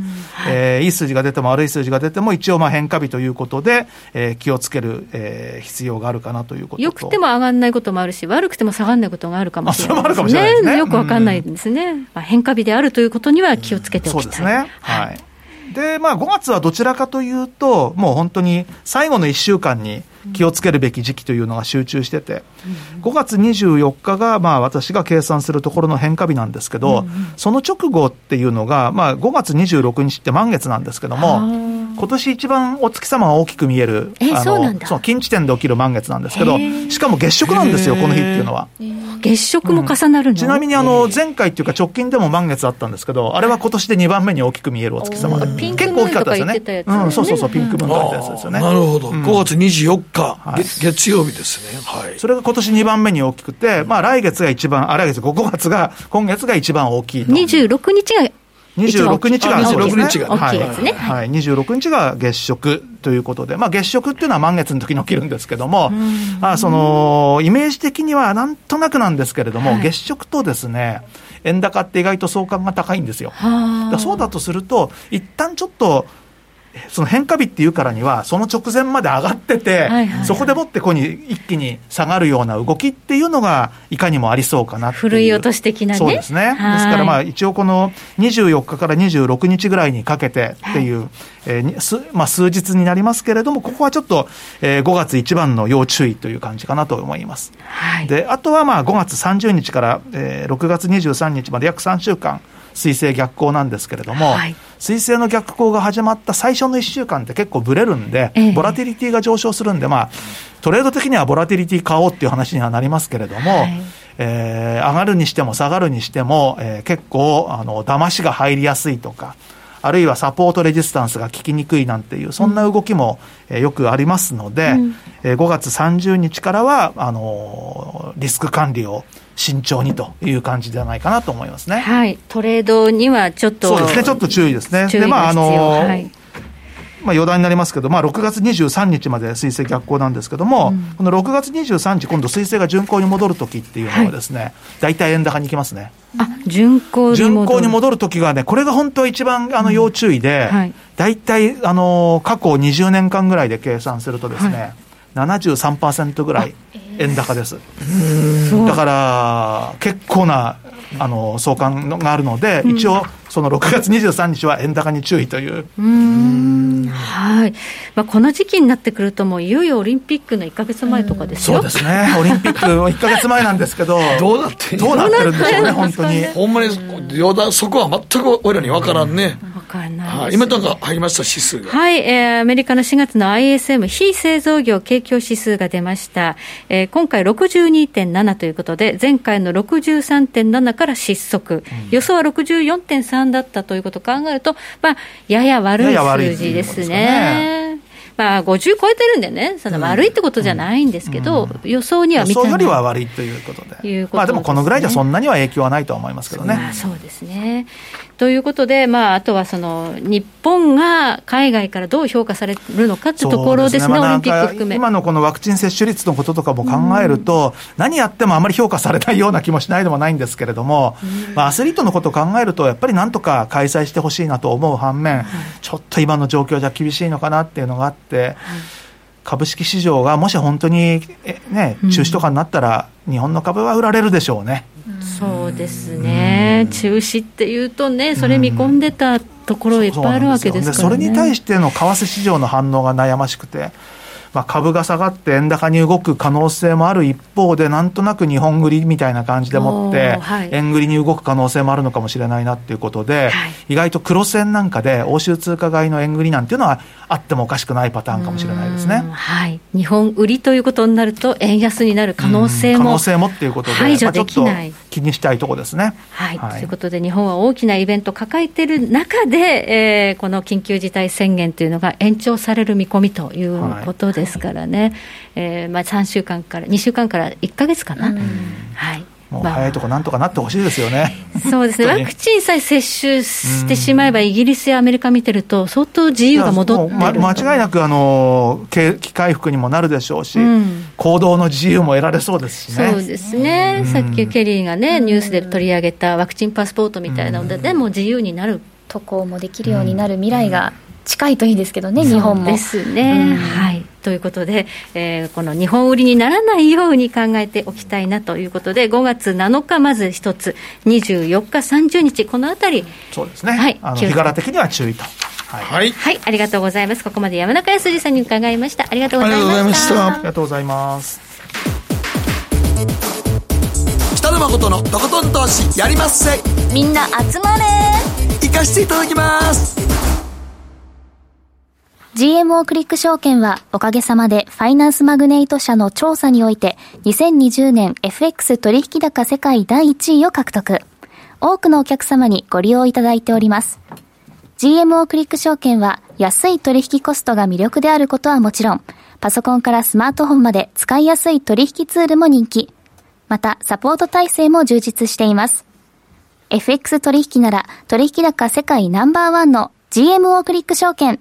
えー、いい数字が出ても悪い数字が出ても一応まあ変化日ということで、えー、気をつける、えー、必要があるかなということよくても上がらないこともあるし、悪くても下がらないことがあるかもしれないですね。ねよくわかんないんですね。まあ、変化日であるということには気をつけておきたい。そうですね。はい。で、まあ5月はどちらかというと、もう本当に最後の1週間に、気をつけるべき時期というのが集中してて、5月24日が、まあ、私が計算するところの変化日なんですけど、その直後っていうのが、まあ、5月26日って満月なんですけども、今年一番お月様が大きく見える、えあそうなんだの、その近地点で起きる満月なんですけど、しかも月食なんですよ、この日っていうのは。月食も重なるの、ちなみにあの、前回っていうか直近でも満月あったんですけど、あれは今年で2番目に大ききく見えるお月様で。ピンク結構大きかったですよね。ねうん、そうそうそう、ピンクムーンとやつですよね。なるほど、うん5月24日、はい月月曜日ですね。はい。それが今年2番目に大きくて、まあ来月が一番、あ、来月、5月が、今月が一番大きいと。26日が26日が、あそうです26日が大きいね。はい、はい、26日が月食ということで、まあ月食っていうのは満月の時に起きるんですけども、まあその、イメージ的にはなんとなくなんですけれども、月食とですね、円高って意外と相関が高いんですよ。だそうだとすると、一旦ちょっと、その変化日っていうからには、その直前まで上がってて、はいはいはいそこでもってここに一気に下がるような動きっていうのが、いかにもありそうかな。ふるい落とし的なねそうですね。ですはいからまあ一応この24日から26日ぐらいにかけてっていう、えーにすまあ、数日になりますけれども、ここはちょっと、えー5月一番の要注意という感じかなと思います。はいで、あとはまあ5月30日から、えー6月23日まで約3週間、水星逆行なんですけれども、はい。水星の逆行が始まった最初の1週間って結構ブレるんで、ええ。ボラティリティが上昇するんで、まあ、トレード的にはボラティリティ買おうっていう話にはなりますけれども、はい。えー上がるにしても下がるにしても、えー結構、あの、騙しが入りやすいとか、あるいはサポートレジスタンスが効きにくいなんていう、そんな動きも、えーよくありますので、えー5月30日からは、あのーリスク管理を慎重にという感じではないかなと思いますね。はい、トレードにはちょっとそうですね、ちょっと注意ですね。注意で、まあ、あのーはいまあ余談になりますけど、まあ、6月23日まで水星逆行なんですけども、この6月23日、今度水星が巡行に戻るときっていうのはですね、大体円高に行きますね。あ巡航に巡戻る。行に戻るときがね、これが本当は一番あの要注意で、はい。大体あの過去20年間ぐらいで計算するとですね、73%ぐらい円高です。だから、結構なあの相関があるので、一応、その6月23日は円高に注意という。うーん。はい、まあ、この時期になってくると、もういよいよオリンピックの1か月前とかですよ。そうですね、オリンピック1か月前なんですけど、*laughs* どうなってどうなってるんでしょうね、本当に。ほんまに、そこは全く俺らに分からんね。わかんないですはい、今なんか入りました、指数が。はい、えーアメリカの4月の ISM 非製造業景況指数が出ました。えー今回62.7ということで、前回の63.7から失速。予想は64.3だったということを考えると、まあ、やや悪い数字ですね。まあ、50超えてるんでね、その悪いってことじゃないんですけど、予想には予想よ満たない。りは悪いということで。いうことまあでもこのぐらいじゃそんなには影響はないとは思いますけどね。まあ、そうですね。ということで、まあ、あとはその日本が海外からどう評価されるのかというところですね、まあオリンピック含め。今のこのワクチン接種率のこととかも考えると、何やってもあまり評価されないような気もしないでもないんですけれども、まあ、アスリートのことを考えると、やっぱりなんとか開催してほしいなと思う反面、ちょっと今の状況じゃ厳しいのかなっていうのがあって、株式市場がもし本当に、えね、中止とかになったら、日本の株は売られるでしょうね。そうですね、中止っていうとね、それ見込んでたところいっぱいあるわけですからね。それに対しての為替市場の反応が悩ましくて、まあ、株が下がって円高に動く可能性もある一方で、なんとなく日本売りみたいな感じでもって円売りに動く可能性もあるのかもしれないなっていうことで、意外と黒線なんかで欧州通貨買いの円売りなんていうのはあってもおかしくないパターンかもしれないですねうん。はい、日本売りということになると、円安になる可能性も可能性もっていうことで、排除できない。気にしたいところですね。はい、はい。ということで、日本は大きなイベントを抱えている中で、えーこの緊急事態宣言というのが延長される見込みということですからね、えーまあ、3週間から、2週間から1か月かな。はい。まあもう早いとこなんとかなってほしいですよね。そうですね、ワクチンさえ接種してしまえば、イギリスやアメリカ見てると、相当自由が戻ってま間違いなくあの景気回復にもなるでしょうし、うん。行動の自由も得られそうですしね。そうですね、さっきケリーがね、ニュースで取り上げたワクチンパスポートみたいなので、でも自由になる渡航もできるようになる未来が近いといいですけどね、日本も。ですね、うん。はい。ということで、えーこの日本売りにならないように考えておきたいなということで、5月7日、まず一つ、24日、30日、このあたり、そうですね。はい日柄的には注意と。はい。はい。はい、ありがとうございます。ここまで山中康二さんに伺いました。ありがとうございました。ありがとうございましたありがとうございます。北野誠のとことん投資やりまっせみんな集まれ行かしていただきます GMO クリック証券はおかげさまでファイナンスマグネイト社の調査において2020年 FX 取引高世界第1位を獲得。多くのお客様にご利用いただいております。GMO クリック証券は安い取引コストが魅力であることはもちろん、パソコンからスマートフォンまで使いやすい取引ツールも人気。また、サポート体制も充実しています。FX 取引なら取引高世界ナンバーワンの GMO クリック証券。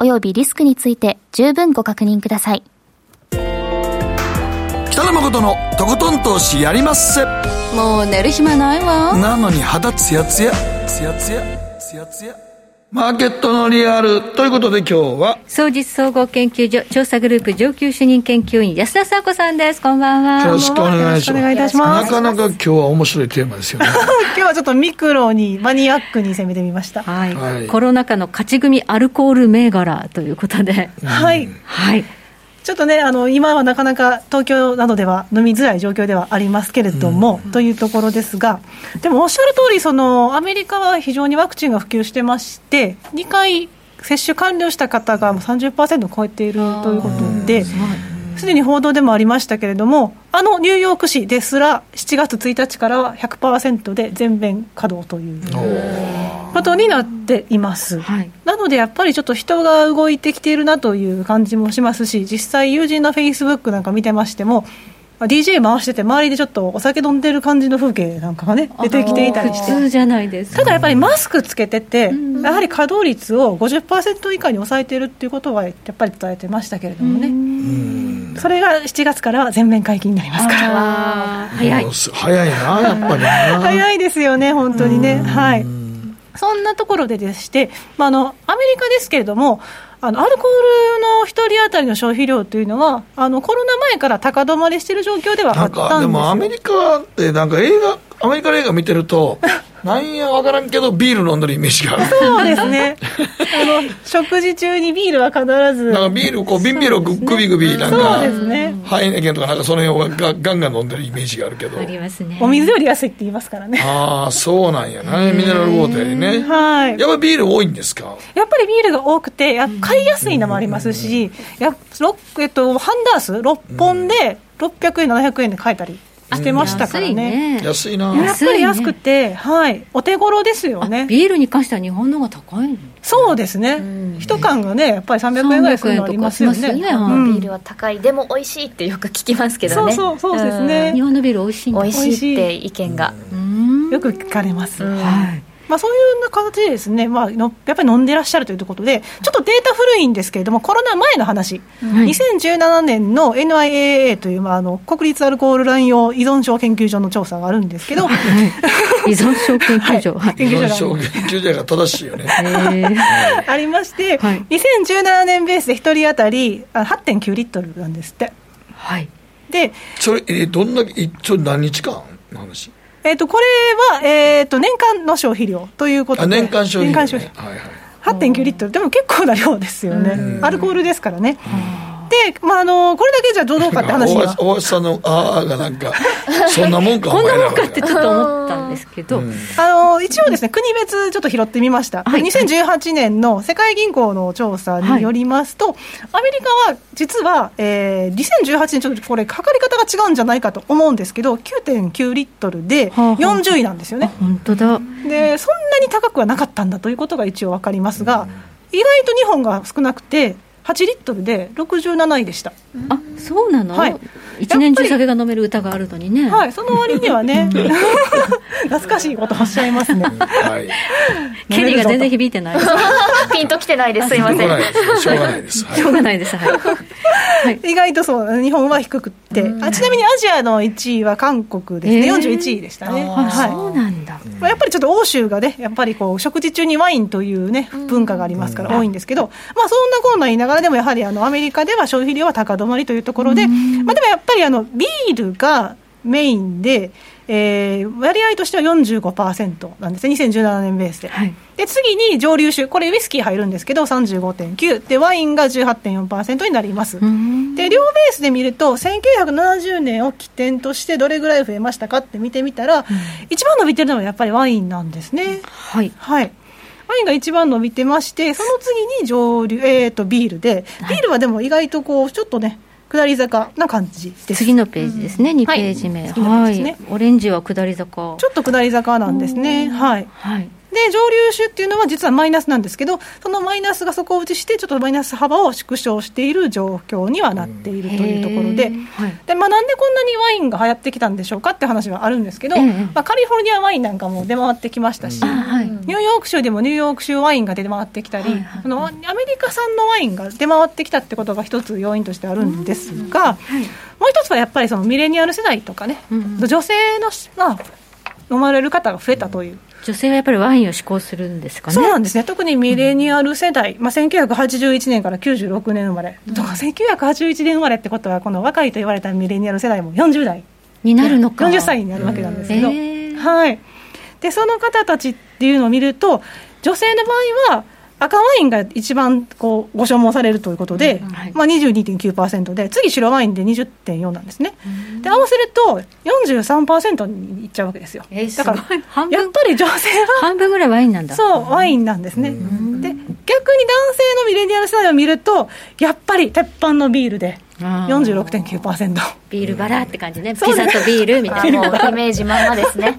及びリスクについて十分ご確認ください。北野誠のとことん投資やりまっせ。もう寝る暇ないわ。なのに肌ツヤツヤツヤツヤツヤツヤマーケットのリアルということで今日は総実総合研究所調査グループ上級主任研究員安田佐子さんです。こんばんは。よろしくお願いします。よろしくお願いいたします。なかなか今日は面白いテーマですよね。*laughs* 今日はちょっとミクロにマニアックに攻めてみました。はい、はい。コロナ禍の勝ち組アルコール銘柄ということで、はい。はいちょっとねあの今はなかなか東京などでは飲みづらい状況ではありますけれども、というところですがでもおっしゃる通りそのアメリカは非常にワクチンが普及してまして2回接種完了した方がもう30%を超えているということで、すでに報道でもありましたけれども、あのニューヨーク市ですら、7月1日からは100%で全面稼働ということになっています。はいなのでやっぱりちょっと人が動いてきているなという感じもしますし、実際、友人のフェイスブックなんか見てましても、まあ DJ 回してて、周りでちょっとお酒飲んでる感じの風景なんかがね、出てきていたりして。普通じゃないです。ただやっぱりマスクつけてて、やはり稼働率を50%以下に抑えているっていうことは、やっぱり伝えてましたけれどもね、それが7月からは全面解禁になりますから。早い。早いなやっぱりな。*laughs* 早いですよね、本当にね。はい。そんなところででして、まあ、あの、アメリカですけれども、あの、アルコールの一人当たりの消費量というのは、あの、コロナ前から高止まりしている状況ではあったんですでもアメリカってなんか映画アメリカの映画見てると *laughs* なんやわからんけどビール飲んでるイメージがある。そうですね。*laughs* あの、食事中にビールは必ず。なんかビールこう瓶ビールをググビグビなんかそうですね。ハイネケンとかなんかその辺をガガンガン飲んでるイメージがあるけど。ありますね。お水より安いって言いますからね。ああそうなんやねミネラルウォーターにね。はい。やっぱりビール多いんですか？やっぱりビールが多くて、や買いやすいのもありますし、やろえっと、ハンダース6本で600円、700円で買えたりしてましたからね。ね。安いな。やっぱり安くて、はい、お手頃ですよね。ビールに関しては日本の方が高いの？そうですね。一缶がね、やっぱり300円ぐらいするのありますよね。300円とかしますよね。うん。ビールは高い、でも美味しいってよく聞きますけどね。そうそうそうですね。日本のビール美味しい美味しいって意見が。うん。よく聞かれます。はいまあ、そういう形でですね、まあ、のやっぱり飲んでらっしゃるということで、ちょっとデータ古いんですけれども、コロナ前の話、2017年の NIAA という、まあ、あの国立アルコール乱用依存症研究所の調査があるんですけど、*laughs* 依存症研究所。はい。研究所が正しいよね。えーありまして、はい。2017年ベースで1人当たりあ8.9リットルなんですって。はい。で、それえどんだけ一応何日間の話？えっとこれは、えっと年間の消費量ということあで、年間消費、ね、年間消費。はいはい。8.9リットル、でも結構な量ですよね、アルコールですからね。で、まあ、あのこれだけじゃどうかって話には *laughs* 大橋さんのあーがなんか *laughs* そんなもんかこんなもんかってちょっと思ったんですけど、あの一応ですね、国別ちょっと拾ってみました。はい。2018年の世界銀行の調査によりますと、アメリカは実は、えー、2018年ちょっとこれ、測り方が違うんじゃないかと思うんですけど、9.9リットルではあはあ。40位なんですよね。本当だ。で、そんなに高くはなかったんだということが一応わかりますが、意外と日本が少なくて、8リットルで67位でした。あそうなの、はい。一年中酒が飲める歌があるのにね。はいその割にはね *laughs* 懐かしいことおっしゃいますね。はい。*laughs* ケリーが全然響いてない *laughs* ピンときてないです。すいません。しょうがないです。しょうがないです。はい。意外とそう日本は低くって。あちなみにアジアの1位は韓国ですね、えー、41位でしたね、はい、そうなんだ、まあ、やっぱりちょっと欧州がねやっぱりこう食事中にワインというね文化がありますから多いんですけど、まあそんなこんな言いながらでもやはりあのアメリカでは消費量は高止まりというところで、まあでもやっぱりあのビールがメインでえー、割合としては45%なんですね、2017年ベースで。はい、で次に蒸留酒、これウイスキー入るんですけど、35.9、でワインが18.4%になります。で両ベースで見ると、1970年を起点としてどれぐらい増えましたかって見てみたら、うん、一番伸びてるのはやっぱりワインなんですね。はい、はいワインが一番伸びてまして、その次に蒸留、えーと、ビールで、ビールはでも意外とこう、ちょっとね、下り坂な感じです。次のページですね、うん、2ページ目、はい、ね、オレンジは下り坂。ちょっと下り坂なんですね。はい、はい、で蒸留酒っていうのは実はマイナスなんですけどそのマイナスが底打ちしてちょっとマイナス幅を縮小している状況にはなっているというところで,、でまあ、なんでこんなにワインが流行ってきたんでしょうかって話はあるんですけど、まあ、カリフォルニアワインなんかも出回ってきましたし、ニューヨーク州でもニューヨーク州ワインが出回ってきたり、あのアメリカ産のワインが出回ってきたってことが一つ要因としてあるんですが、もう一つはやっぱりそのミレニアル世代とかね、女性の、まあ、飲まれる方が増えたという。女性はやっぱりワインを志向するんですかね？そうなんですね、特にミレニアル世代、まあ、1981年から96年生まれ、うん、とか1981年生まれってことは、この若いと言われたミレニアル世代も40代。になるのか。40歳になるわけなんですけど、はい、でその方たちっていうのを見ると、女性の場合は、赤ワインが一番こうご所望されるということで、うんはい、まあ、22.9%で、次、白ワインで20.4なんですね、うん、で合わせると43%にいっちゃうわけですよ、えー、だからやっぱり女性は半分ぐらいワインなんだ。そうワインなんですね、で逆に男性のミレニアル世代を見ると、やっぱり鉄板のビールで。46.9%ビールバラって感じね、ピザとビールみたいな、もうイメージまんまですね。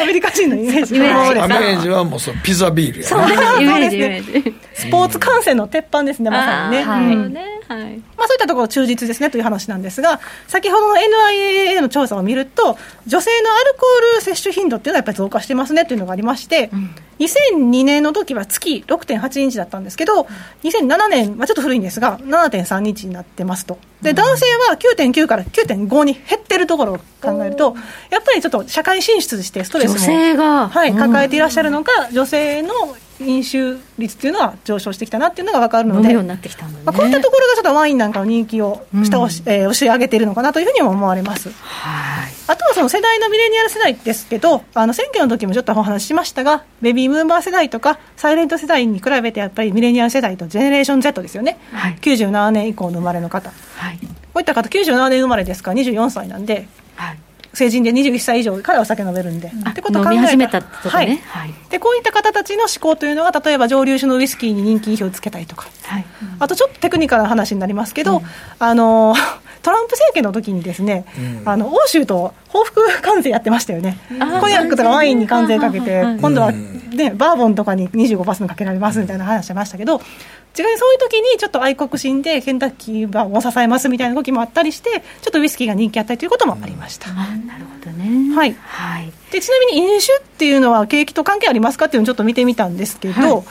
アメリカ人のイメージ、イメージはもうそうピザビールやね。そう。イメージ、イメージ。スポーツ観戦の鉄板ですね、まさにね。はい。まあ、そういったところ忠実ですねという話なんですが、先ほどの NIAA の調査を見ると、女性のアルコール摂取頻度っていうのはやっぱり増加してますねというのがありまして、うん、2002年の時は月6.8日だったんですけど、2007年、まあ、ちょっと古いんですが、7.3日になってますと。で、男性は9.9から9.5に減ってるところを考えると、やっぱりちょっと社会進出してストレスも、はい、抱えていらっしゃるのか、女性の飲酒率っていうのは上昇してきたなっていうのが分かるので、まあ、こういったところがちょっとワインなんかの人気を下押し、うん、えー、押し上げているのかなというふうにも思われます。はい。あとはその世代のミレニアル世代ですけど、あの選挙の時もちょっとお話ししましたが、ベビームーバー世代とか、サイレント世代に比べて、やっぱりミレニアル世代とジェネレーション Z ですよね、はい、97年以降の生まれの方、はい、こういった方、97年生まれですか？ら、24歳なんで、はい、成人で21歳以上からお酒飲めるんで。ってことを考え始めたとかね、はい、でこういった方たちの思考というのが例えば蒸留酒のウイスキーに人気票をつけたいとか、はい、あとちょっとテクニカルな話になりますけど、うん、あのトランプ政権の時にですね、うん、あの欧州と報復関税やってましたよね、コニャックとかワインに関税かけて、今度は、ね、バーボンとかに25%かけられますみたいな話してましたけど、違いそういう時にちょっと愛国心でケンタッキーバーを支えますみたいな動きもあったりしてちょっとウイスキーが人気あったりということもありました、うん、なるほどね、はい、はい、でちなみに飲酒っていうのは景気と関係ありますかっていうのをちょっと見てみたんですけど、はい、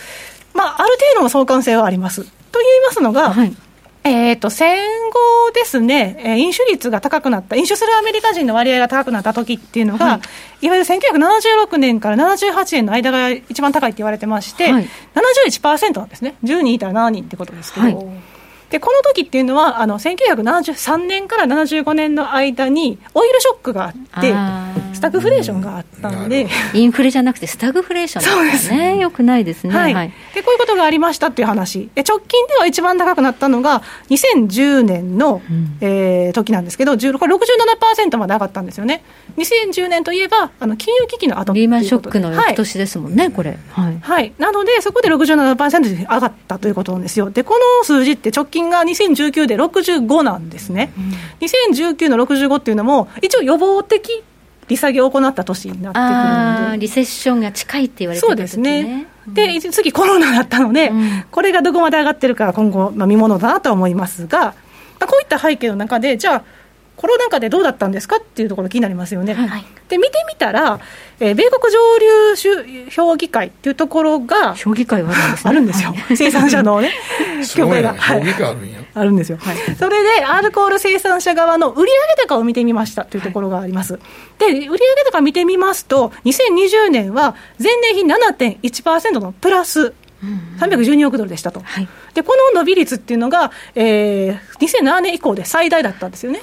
まあ、ある程度の相関性はあります。と言いますのが、はいえーと、戦後ですね、えー、飲酒率が高くなった、飲酒するアメリカ人の割合が高くなった時っていうのが、はい、いわゆる1976年から78年の間が一番高いって言われてまして、はい、71%なんですね、10人いたら7人ってことですけど。はいでこの時っていうのはあの1973年から75年の間にオイルショックがあってスタグフレーションがあったので。インフレじゃなくてスタグフレーションです。ねよくないですね、はい、はい、でこういうことがありましたっていう話。で直近では一番高くなったのが2010年の、うん、えー、時なんですけどこれ67%まで上がったんですよね。2010年といえばあの金融危機の後リーマンショックの翌年ですもんね、はい、これ、はい、はい、なのでそこで67%に上がったということなんですよ。でこの数字って直近が2019で65なんですね、うん、2019の65っていうのも一応予防的利下げを行った年になってくるので。リセッションが近いって言われてる、ね、そうですね、で次コロナだったので、うん、これがどこまで上がってるか今後、まあ、見ものだなとは思いますが、まあ、こういった背景の中でじゃあコロナ禍でどうだったんですかっていうところ気になりますよね。はい、で見てみたら、えー、米国上流評議会っていうところが評議会はあるんですよ、生産者のね *laughs* 協会が、はい、あるんや。あるんですよ、はい、それでアルコール生産者側の売上高を見てみましたというところがあります、で売上高見てみますと2020年は前年比7.1%のプラス312億ドルでしたと、はい、でこの伸び率っていうのが、えー、2007年以降で最大だったんですよね、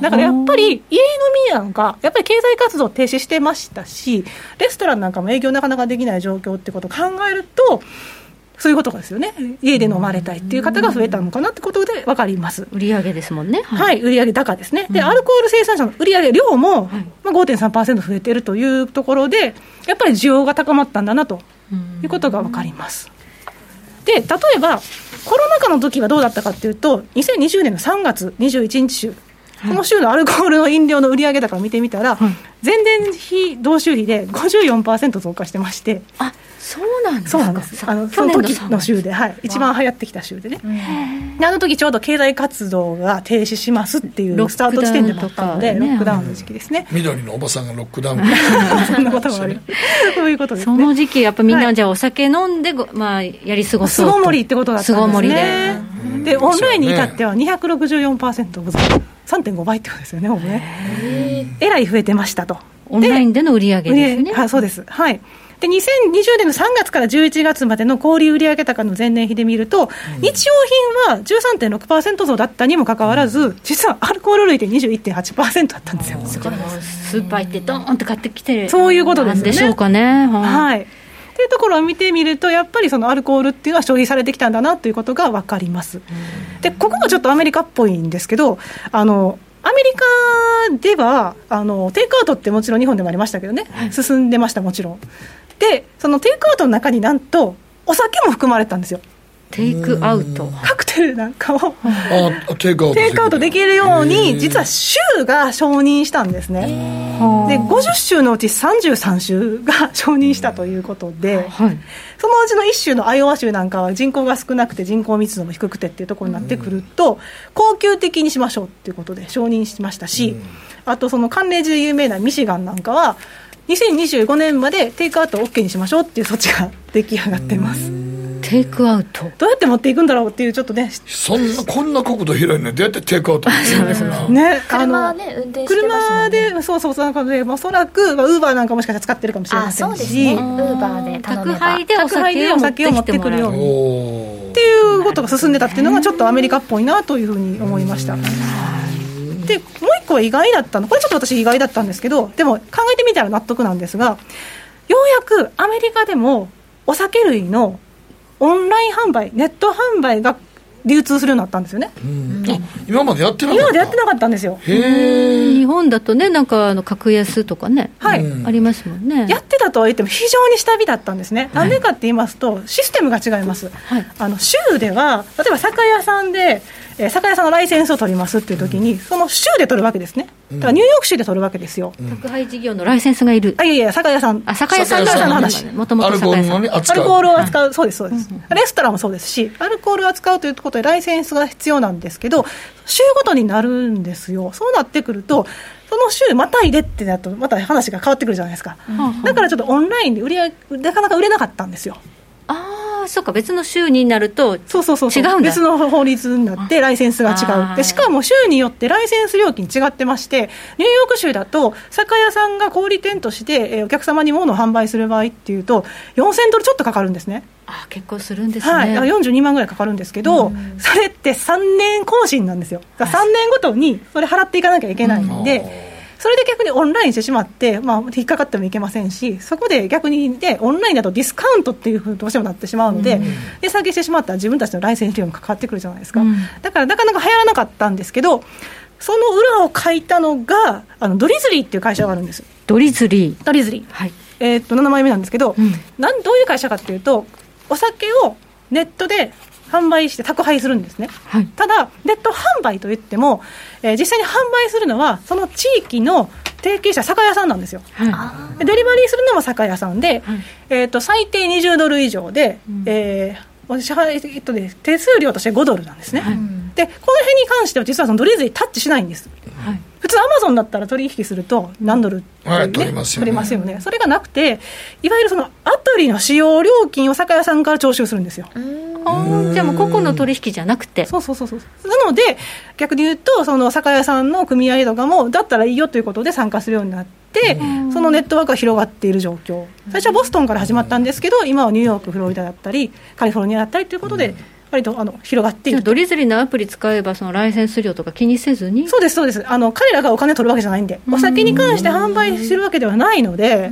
だからやっぱり家飲みなんか、やっぱり経済活動停止してましたし、レストランなんかも営業なかなかできない状況ってことを考えると、そういうことですよね、家で飲まれたいっていう方が増えたのかなってことで分かります。売上ですもんね、はい、はい、売上高ですね、で、アルコール生産者の売上量も、はい。まあ、5.3%増えてるというところで、やっぱり需要が高まったんだなということが分かります。で例えばコロナ禍の時はどうだったかっていうと2020年の3月21日週。この週のアルコールの飲料の売上高を見てみたら、はい、前年比同週比で54%増加してまして。あそうなんですそうなんです。あのその時の週で、はい、一番流行ってきた週でね、であの時ちょうど経済活動が停止しますっていうスタート地点でもあったので、ロックダウンの時期ですね、緑のおばさんがロックダウン。*laughs* そんなこともある。*laughs* そういうことです、ね、その時期やっぱみんなじゃあお酒飲んで、まあ、やり過ごそう巣ごもりってことだったんですね。で。オンラインに至っては264%ございます3.5倍ってことですよね、もうね。えらい増えてました。と。オンラインでの売り上げですね。はい、そうです。はい。で2020年の3月から11月までの小売売上高の前年比で見ると、うん、日用品は13.6%増だったにもかかわらず、実はアルコール類で21.8%だったんですよ。スーパー行ってドーンと買ってきてるそういうことですね。でしょうかね。はい、はいっていうところを見てみると、やっぱりそのアルコールっていうのは消費されてきたんだなということが分かります。で、ここがちょっとアメリカっぽいんですけど、あのアメリカではあのテイクアウトってもちろん日本でもありましたけどね、はい、進んでました、もちろん。で、そのテイクアウトの中になんと、お酒も含まれたんですよ。テイクアウト。カクテルなんかを。テイクアウトできるように実は州が承認したんですね。で50州のうち33州が承認したということで、はい、そのうちの1州のアイオワ州なんかは人口が少なくて人口密度も低くてっていうところになってくると恒久的にしましょうっていうことで承認しましたしあとその寒冷地で有名なミシガンなんかは2025年までテイクアウト OK にしましょうっていう措置が出来上がってます。テイクアウト。どうやって持っていくんだろうっていうちょっとね。そんなこんな国土広いのにどうやってテイクアウトそうですね車ね運転してます車でそうそうそうなんかでおそらくウーバーなんかもしかしたら使ってるかもしれませんしウーバーで宅配でお酒を酒を持ってくるようにっていうことが進んでたっていうのがちょっとアメリカっぽいなというふうに思いましたでもう一個意外だったのこれちょっと私意外だったんですけどでも考えてみたら納得なんですがようやくアメリカでもお酒類のオンライン販売、ネット販売が流通するようになったんですよね、今までやってなかった今までやってなかったんですよ。日本だとねなんかあの格安とかね、はい、ありますもんね。やってたとは言っても非常に下火だったんですね。な、んでかって言いますとシステムが違います、はい、あの州では例えば酒屋さんでえー、酒屋さんのライセンスを取りますっていう時に、その州で取るわけですね。だからニューヨーク州で取るわけですよ。宅配事業のライセンスがいる。あ、いやいや、酒屋さん。あ、酒屋さんの話。もともと酒屋さん。アルコールを扱う、そうです、そうです。レストランもそうですし、アルコールを扱うということでライセンスが必要なんですけど、州ごとになるんですよ。そうなってくると、その週またいでってなると、また話が変わってくるじゃないですか。だからちょっとオンラインで売り上げ、なかなか売れなかったんですよ。ああ、そうか、別の州になると、そうそうそう違うん別の法律になって、ライセンスが違う。で、しかも州によってライセンス料金違ってまして、ニューヨーク州だと、酒屋さんが小売店として、えー、お客様に物を販売する場合っていうと、4000ドルちょっとかかるんですね。あ結構するんですね、はい、42万ぐらいかかるんですけど、それって3年更新なんですよ、3年ごとにそれ払っていかなきゃいけないんで。それで逆にオンラインしてしまって、まあ、引っかかってもいけませんし、そこで逆にで、オンラインだとディスカウントっていうふうにどうしてもなってしまうので、うん、値下げしてしまったら自分たちのライセンス料もかかってくるじゃないですか、うん、だからなかなか流行らなかったんですけど、その裏を書いたのが、あのドリズリーっていう会社があるんです。ドリズリードリズリー。はい。えー、っと、7枚目なんですけど、うん、なんどういう会社かっていうと、お酒をネットで販売して宅配するんですね、はい、ただ、ネット販売といっても、えー、実際に販売するのは、その地域の提携者、酒屋さんなんですよ、はい、デリバリーするのも酒屋さんで、はい、えーと、最低20ドル以上で、うん、えー、支払い、えっとね、手数料として5ドルなんですね、はい、でこの辺に関しては、実はそのドリーズにタッチしないんです。はい普通アマゾンだったら取引すると何ドル？ねはい取りますよね。取りますよね。それがなくていわゆるそのアプリの使用料金を酒屋さんから徴収するんですよ。じゃあもう個々の取引じゃなくて。そうそうそうそう。なので逆に言うとその酒屋さんの組合とかもだったらいいよということで参加するようになってそのネットワークが広がっている状況。最初はボストンから始まったんですけど今はニューヨークフロリダだったりカリフォルニアだったりということで割とあの広がっているドリズリーのアプリ使えばそのライセンス料とか気にせずに。そうですそうです。あの彼らがお金取るわけじゃないんでお酒に関して販売してるわけではないので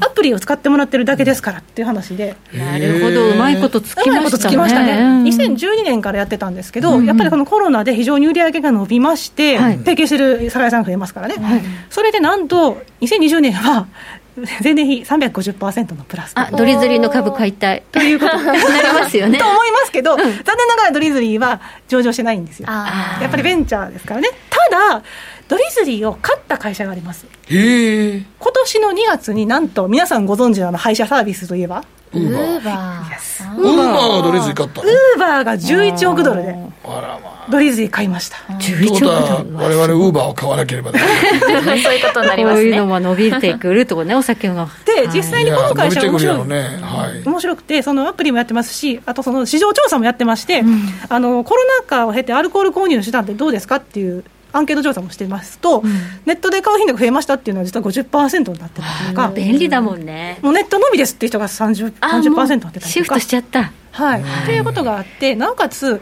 アプリを使ってもらってるだけですからっていう話で。なるほどうまいことつきうまいことましたねつきましたね、うん。2012年からやってたんですけど、うん。うんやっぱりこのコロナで非常に売り上げが伸びまして、はい。提携してる酒屋さんが増えますからね、それでなんと、2020年は *laughs* 前年比350%のプラス。あドリズリーの株買いたい。ということ。になりますよね。と思いますけど、残念ながらドリズリーは上場してないんですよ、あやっぱりベンチャーですからね、ただ、ドリズリーを買った会社があります。今年の2月になんと皆さんご存知のあの配車サービスといえばウーバーウーバウーバーがドリズリー買ったの？ウーバーが11億ドルで。あらまあ。ドリズリー買いました。11億ということはドル我々ウーバーを買わなければならない。ー *laughs* そういうことになりこういうますねのも伸びてくるとこねお酒がで実際にこの会社はい。面白くて、そのアプリもやってますし、あとその市場調査もやってまして、あのコロナ禍を経て、アルコール購入の手段ってどうですかっていうアンケート調査もしてますと、ネットで買う頻度が増えましたっていうのは、実は50%になってたりとか、便利だもんね。もうネットのみですっていう人が 30%, あもう30%になってたりとか。シフトし。ちゃった。はい、っていうことがあって、なおかつ、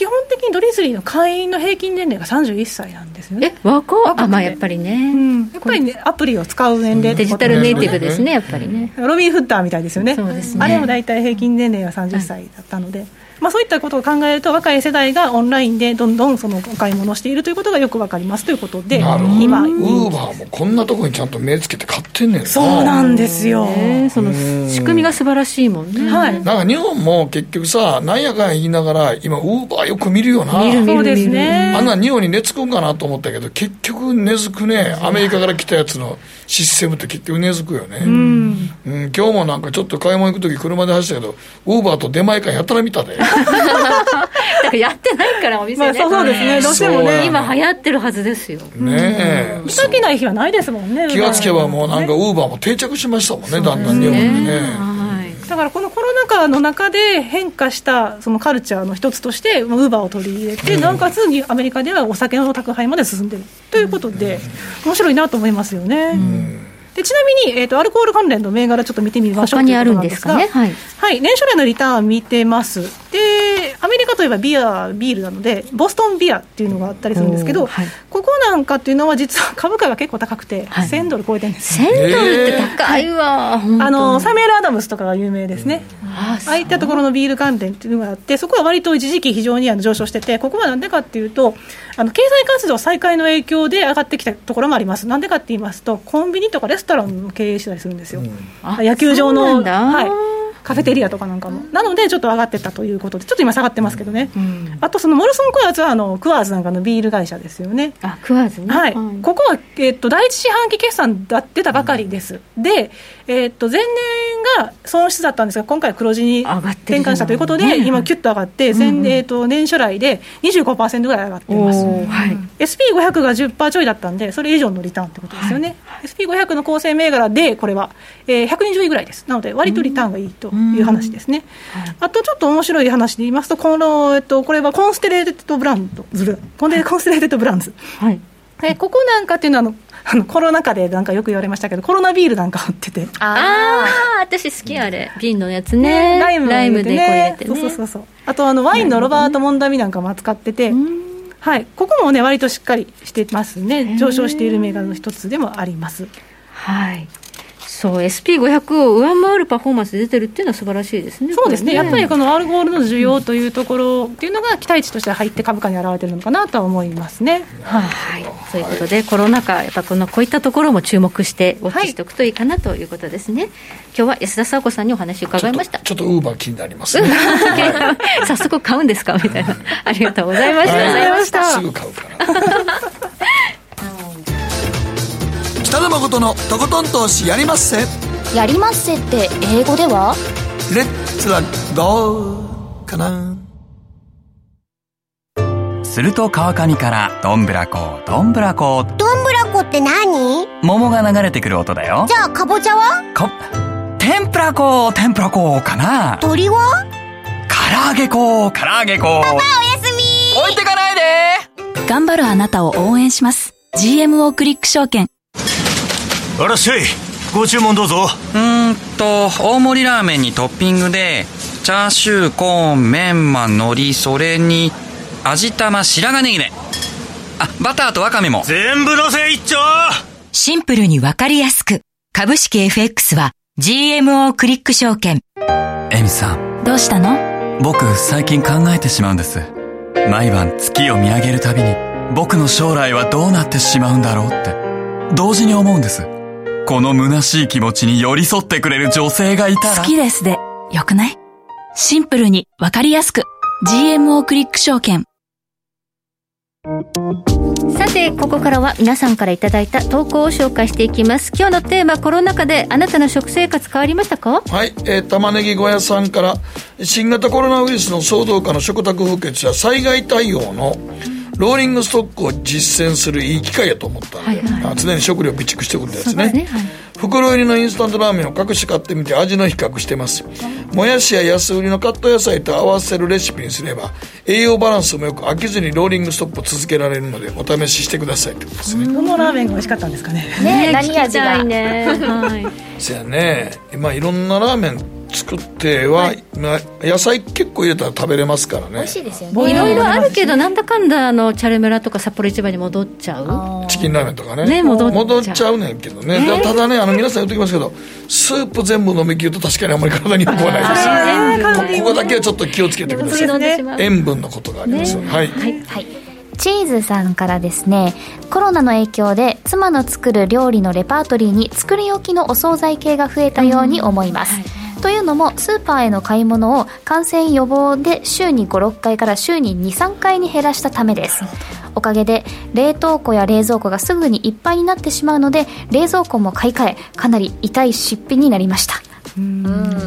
基本的にドリズリーの会員の平均年齢が31歳なんですよね。え若若まあやっぱりね、うん、やっぱりね、アプリを使う年齢デジタルネイティブですねやっぱりね。ロビン・フッターみたいですよね、そうですね。あれも大体平均年齢が30歳だったので、まあ、そういったことを考えると、若い世代がオンラインでどんどんそのお買い物をしているということがよくわかりますということで、今、ウーバーもこんなとこにちゃんと目つけて買ってんねんな。そうなんですよ。ねその仕組みが素晴らしいもんね。はい。なんか日本も結局さなんやかんや言いながら今ウーバーよく見るよな。見る見るそうですね。あんなん日本に根付くんかなと思ったけど結局根付くねアメリカから来たやつのシステムって結局根付くよね。うん、今日もなんかちょっと買い物行く時車で走ったけどウーバーと出前館やったら見たで *laughs* だからやってないからお店ね、まあそうですね。どうしてもね、今流行ってるはずですよ。ねえ。見かけない日はないですもんね、気がつけばもうなんかウーバーも定着しましたもんねだんだん日本にね。はい。だからこのコロナ禍の中で変化したそのカルチャーの一つとして、ウーバーを取り入れて、なおかつにアメリカではお酒の宅配まで進んでるということで、面白いなと思いますよね。でちなみに、えーと、アルコール関連の銘柄、ちょっと見てみましょう他にあるんですかね？はい。はい、年初来のリターン見てます。で、アメリカといえばビア、ビールなので、ボストンビアっていうのがあったりするんですけど、はい。ここなんかっていうのは実は株価が結構高くて、はい。1000ドル超えてるんです1000ドルって高いわ、あのサメール・アダムスとかが有名ですね、あああいったところのビール関連っていうのがあって、そこは割と一時期、非常にあの上昇してて、ここはなんでかっていうと、あの経済活動再開の影響で上がってきたところもあります、なんでかって言いますと、コンビニとかレストランを経営したりするんですよ、あ野球場の、はい、カフェテリアとかなんかも、なのでちょっと上がってったということで、ちょっと今、下がってますけどね、あとそのモルソン・クワーズはあのクワーズなんかのビール会社ですよね。あ食わずね、はい、ここは、えっと第一四半期決算だ出たばかりです、で、えっと前年が損失だったんですが、今回、黒字に転換したということで、ね今、キュッと上がって、前えっと年初来で25%ぐらい上がってます。はい、SP500 が10%ちょいだったんで、それ以上のリターンってことですよね、SP500 の構成銘柄で、これは、えー、120位ぐらいです、なので、割とリターンがいいという話ですね。あとちょっと面白い話で言いますと、この、えっと、これはコンステレーテッドブランド、ずるコンコンステレーテッドブランズ。はい。えここなんかっていうのはあの *laughs* あのコロナ禍でなんかよく言われましたけどコロナビールなんか売ってて。ああ私好きあれ。瓶のやつね。ライムを入れてでこう入れてね。そうそうそうそう。あとあのワインのロバート・モンダヴィなんかも扱ってて、はい、ここもね割としっかりしてますね。上昇している銘柄の一つでもあります。はいそう SP500 を上回るパフォーマンス出てるっていうのは素晴らしいですねそうですねこれやっぱりこのアルコールの需要というところっていうのが期待値として入って株価に表れてるのかなとは思いますねはいはい、そういうことで、コロナ禍、やっぱこのこういったところも注目して、ウォッチしておくといいかなということですね。今日は安田沙子さんにお話を伺いました。ちょっとウーバー気になりますね *laughs* 早速買うんですか？みたいな。ありがとうございました。はいありがとうございました。すぐ買うから北野誠のとことん投資やりまっせ。やりまっせって英語では？レッツはどうかな。すると川上からどんぶらこどんぶらこどんぶらこって何？桃が流れてくる音だよ。じゃあかぼちゃは？こ天ぷらこ天ぷらこかな。鳥は？唐揚げこ唐揚げこパパおやすみ。置いてかないで。頑張るあなたを応援します。GMO クリック証券あらっしゃい。ご注文どうぞ。うーんと大盛りラーメンにトッピングでチャーシューコーンメンマ海苔それに味玉白髪ネギね。あバターとワカメも。全部のせ一丁。シンプルにわかりやすく。株式 FX は GMO クリック証券。エミさん。どうしたの？僕最近考えてしまうんです。毎晩月を見上げるたびに僕の将来はどうなってしまうんだろうって。同時に思うんですこの虚しい気持ちに寄り添ってくれる女性がいたら。好きですでよくない？シンプルにわかりやすく。GMO クリック証券。さてここからは皆さんからいただいた投稿を紹介していきます。今日のテーマコロナ禍であなたの食生活変わりましたか？はい、えー、玉ねぎ小屋さんから新型コロナウイルスの騒動下の食卓風血や災害対応のローリングストックを実践するいい機会やと思ったんで、はいはい。あ常に食料備蓄しておくってやつね。ねはい。袋入りのインスタントラーメンを各種買ってみて味の比較してます。もやしや安売りのカット野菜と合わせるレシピにすれば栄養バランスもよく飽きずにローリングストップを続けられるのでお試ししてくださいってことですね。どのラーメンが美味しかったんですかね。ね何味が。いね。はい。そやね。今いろんなラーメン作っては、まあ野菜結構入れたら食べれますからね。美味しいですよいねろいろあるけど。なんだかんだあのチャルメラとか札幌一番に戻っちゃう。チキンラーメンとかね。ね戻っちゃう。ちゃうねんけどね、だただねあの皆さん言ってきますけどスープ全部飲み切ると確かにあんまり体に良くはないですこここだけはちょっと気をつけてください。塩分のことがありますよね。はい、はい。チーズさんからですねコロナの影響で妻の作る料理のレパートリーに作り置きのお惣菜系が増えたように思います、というのもスーパーへの買い物を感染予防で週に56回から週に23回に減らしたためです。おかげで冷凍庫や冷蔵庫がすぐにいっぱいになってしまうので冷蔵庫も買い替えかなり痛い出費になりました。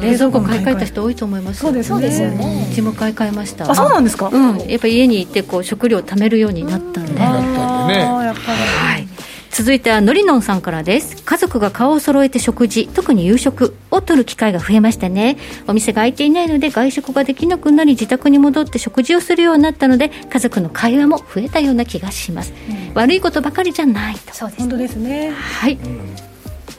冷蔵庫買い替えた人多いと思いますそうですね。そうですよね。うちも買い替えました。あそうなんですか？うん。やっぱ家に行ってこう食料を貯めるようになったんで。なったんでねあーやっぱり。はい続いてはのりのんさんからです。家族が顔を揃えて食事特に夕食を取る機会が増えましたね。お店が開いていないので外食ができなくなり自宅に戻って食事をするようになったので家族の会話も増えたような気がします、悪いことばかりじゃないと。そうです本当ですね。はい、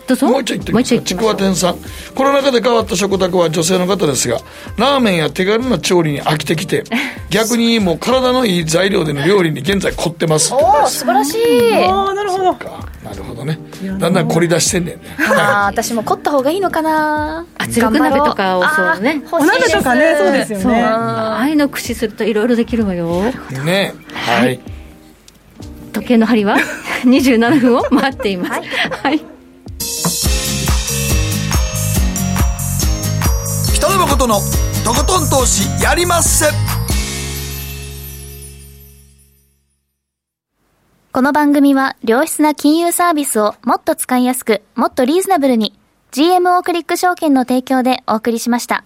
どうぞ。もう一丁言ってもうみまちくわ店さん。コロナ禍で変わった食卓は女性の方ですがラーメンや手軽な調理に飽きてきて *laughs* 逆にもう体のいい材料での料理に現在凝ってます。おお素晴らしい。ああなるほど。か。なるほどね。だんだん凝り出してんねんね。あー私も凝った方がいいのかな。圧力鍋とかをそうね。お鍋とかねそうですよそう。ねああいうの駆使するといろいろできるわよ。ね。はい。時計の針は？*laughs* 27分を待っています。はい、北野誠のとことん投資やりまっせこの番組は良質な金融サービスをもっと使いやすく、もっとリーズナブルに GMO クリック証券の提供でお送りしました。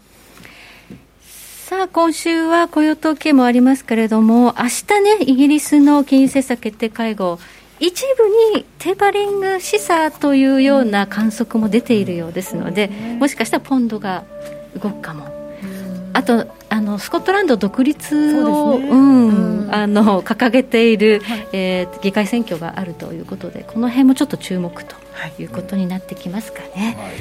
さあ今週は雇用統計もありますけれども明日ねイギリスの金融政策決定会合一部にテーパリング示唆というような観測も出ているようですので、もしかしたらポンドが動くかも。あとあのスコットランド独立をう、そうですね。んあの掲げている、えー議会選挙があるということでこの辺もちょっと注目ということになってきますかね。はい、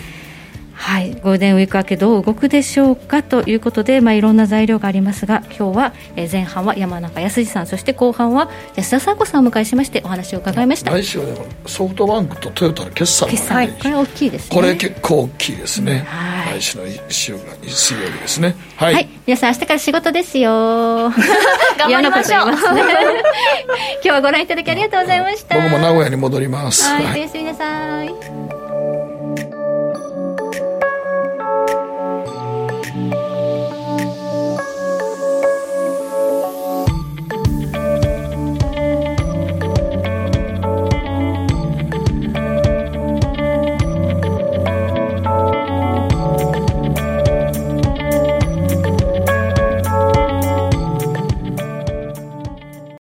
ゴールデンウィーク明けどう動くでしょうかということで、まあ、いろんな材料がありますが今日は、えー前半は山中康さんそして後半は安田佐子さんをお迎えしまししてお話を伺いました。来週はソフトバンクとトヨタの決算が決算、これ大きいですね。これ結構大きいですね、来週の週が水曜日ですね。はい、はい、皆さん明日から仕事ですよ。*laughs* 頑張りましょう。*laughs* 今日はご覧いただきありがとうございました。僕も名古屋に戻ります、はい、はい。おやすみなさい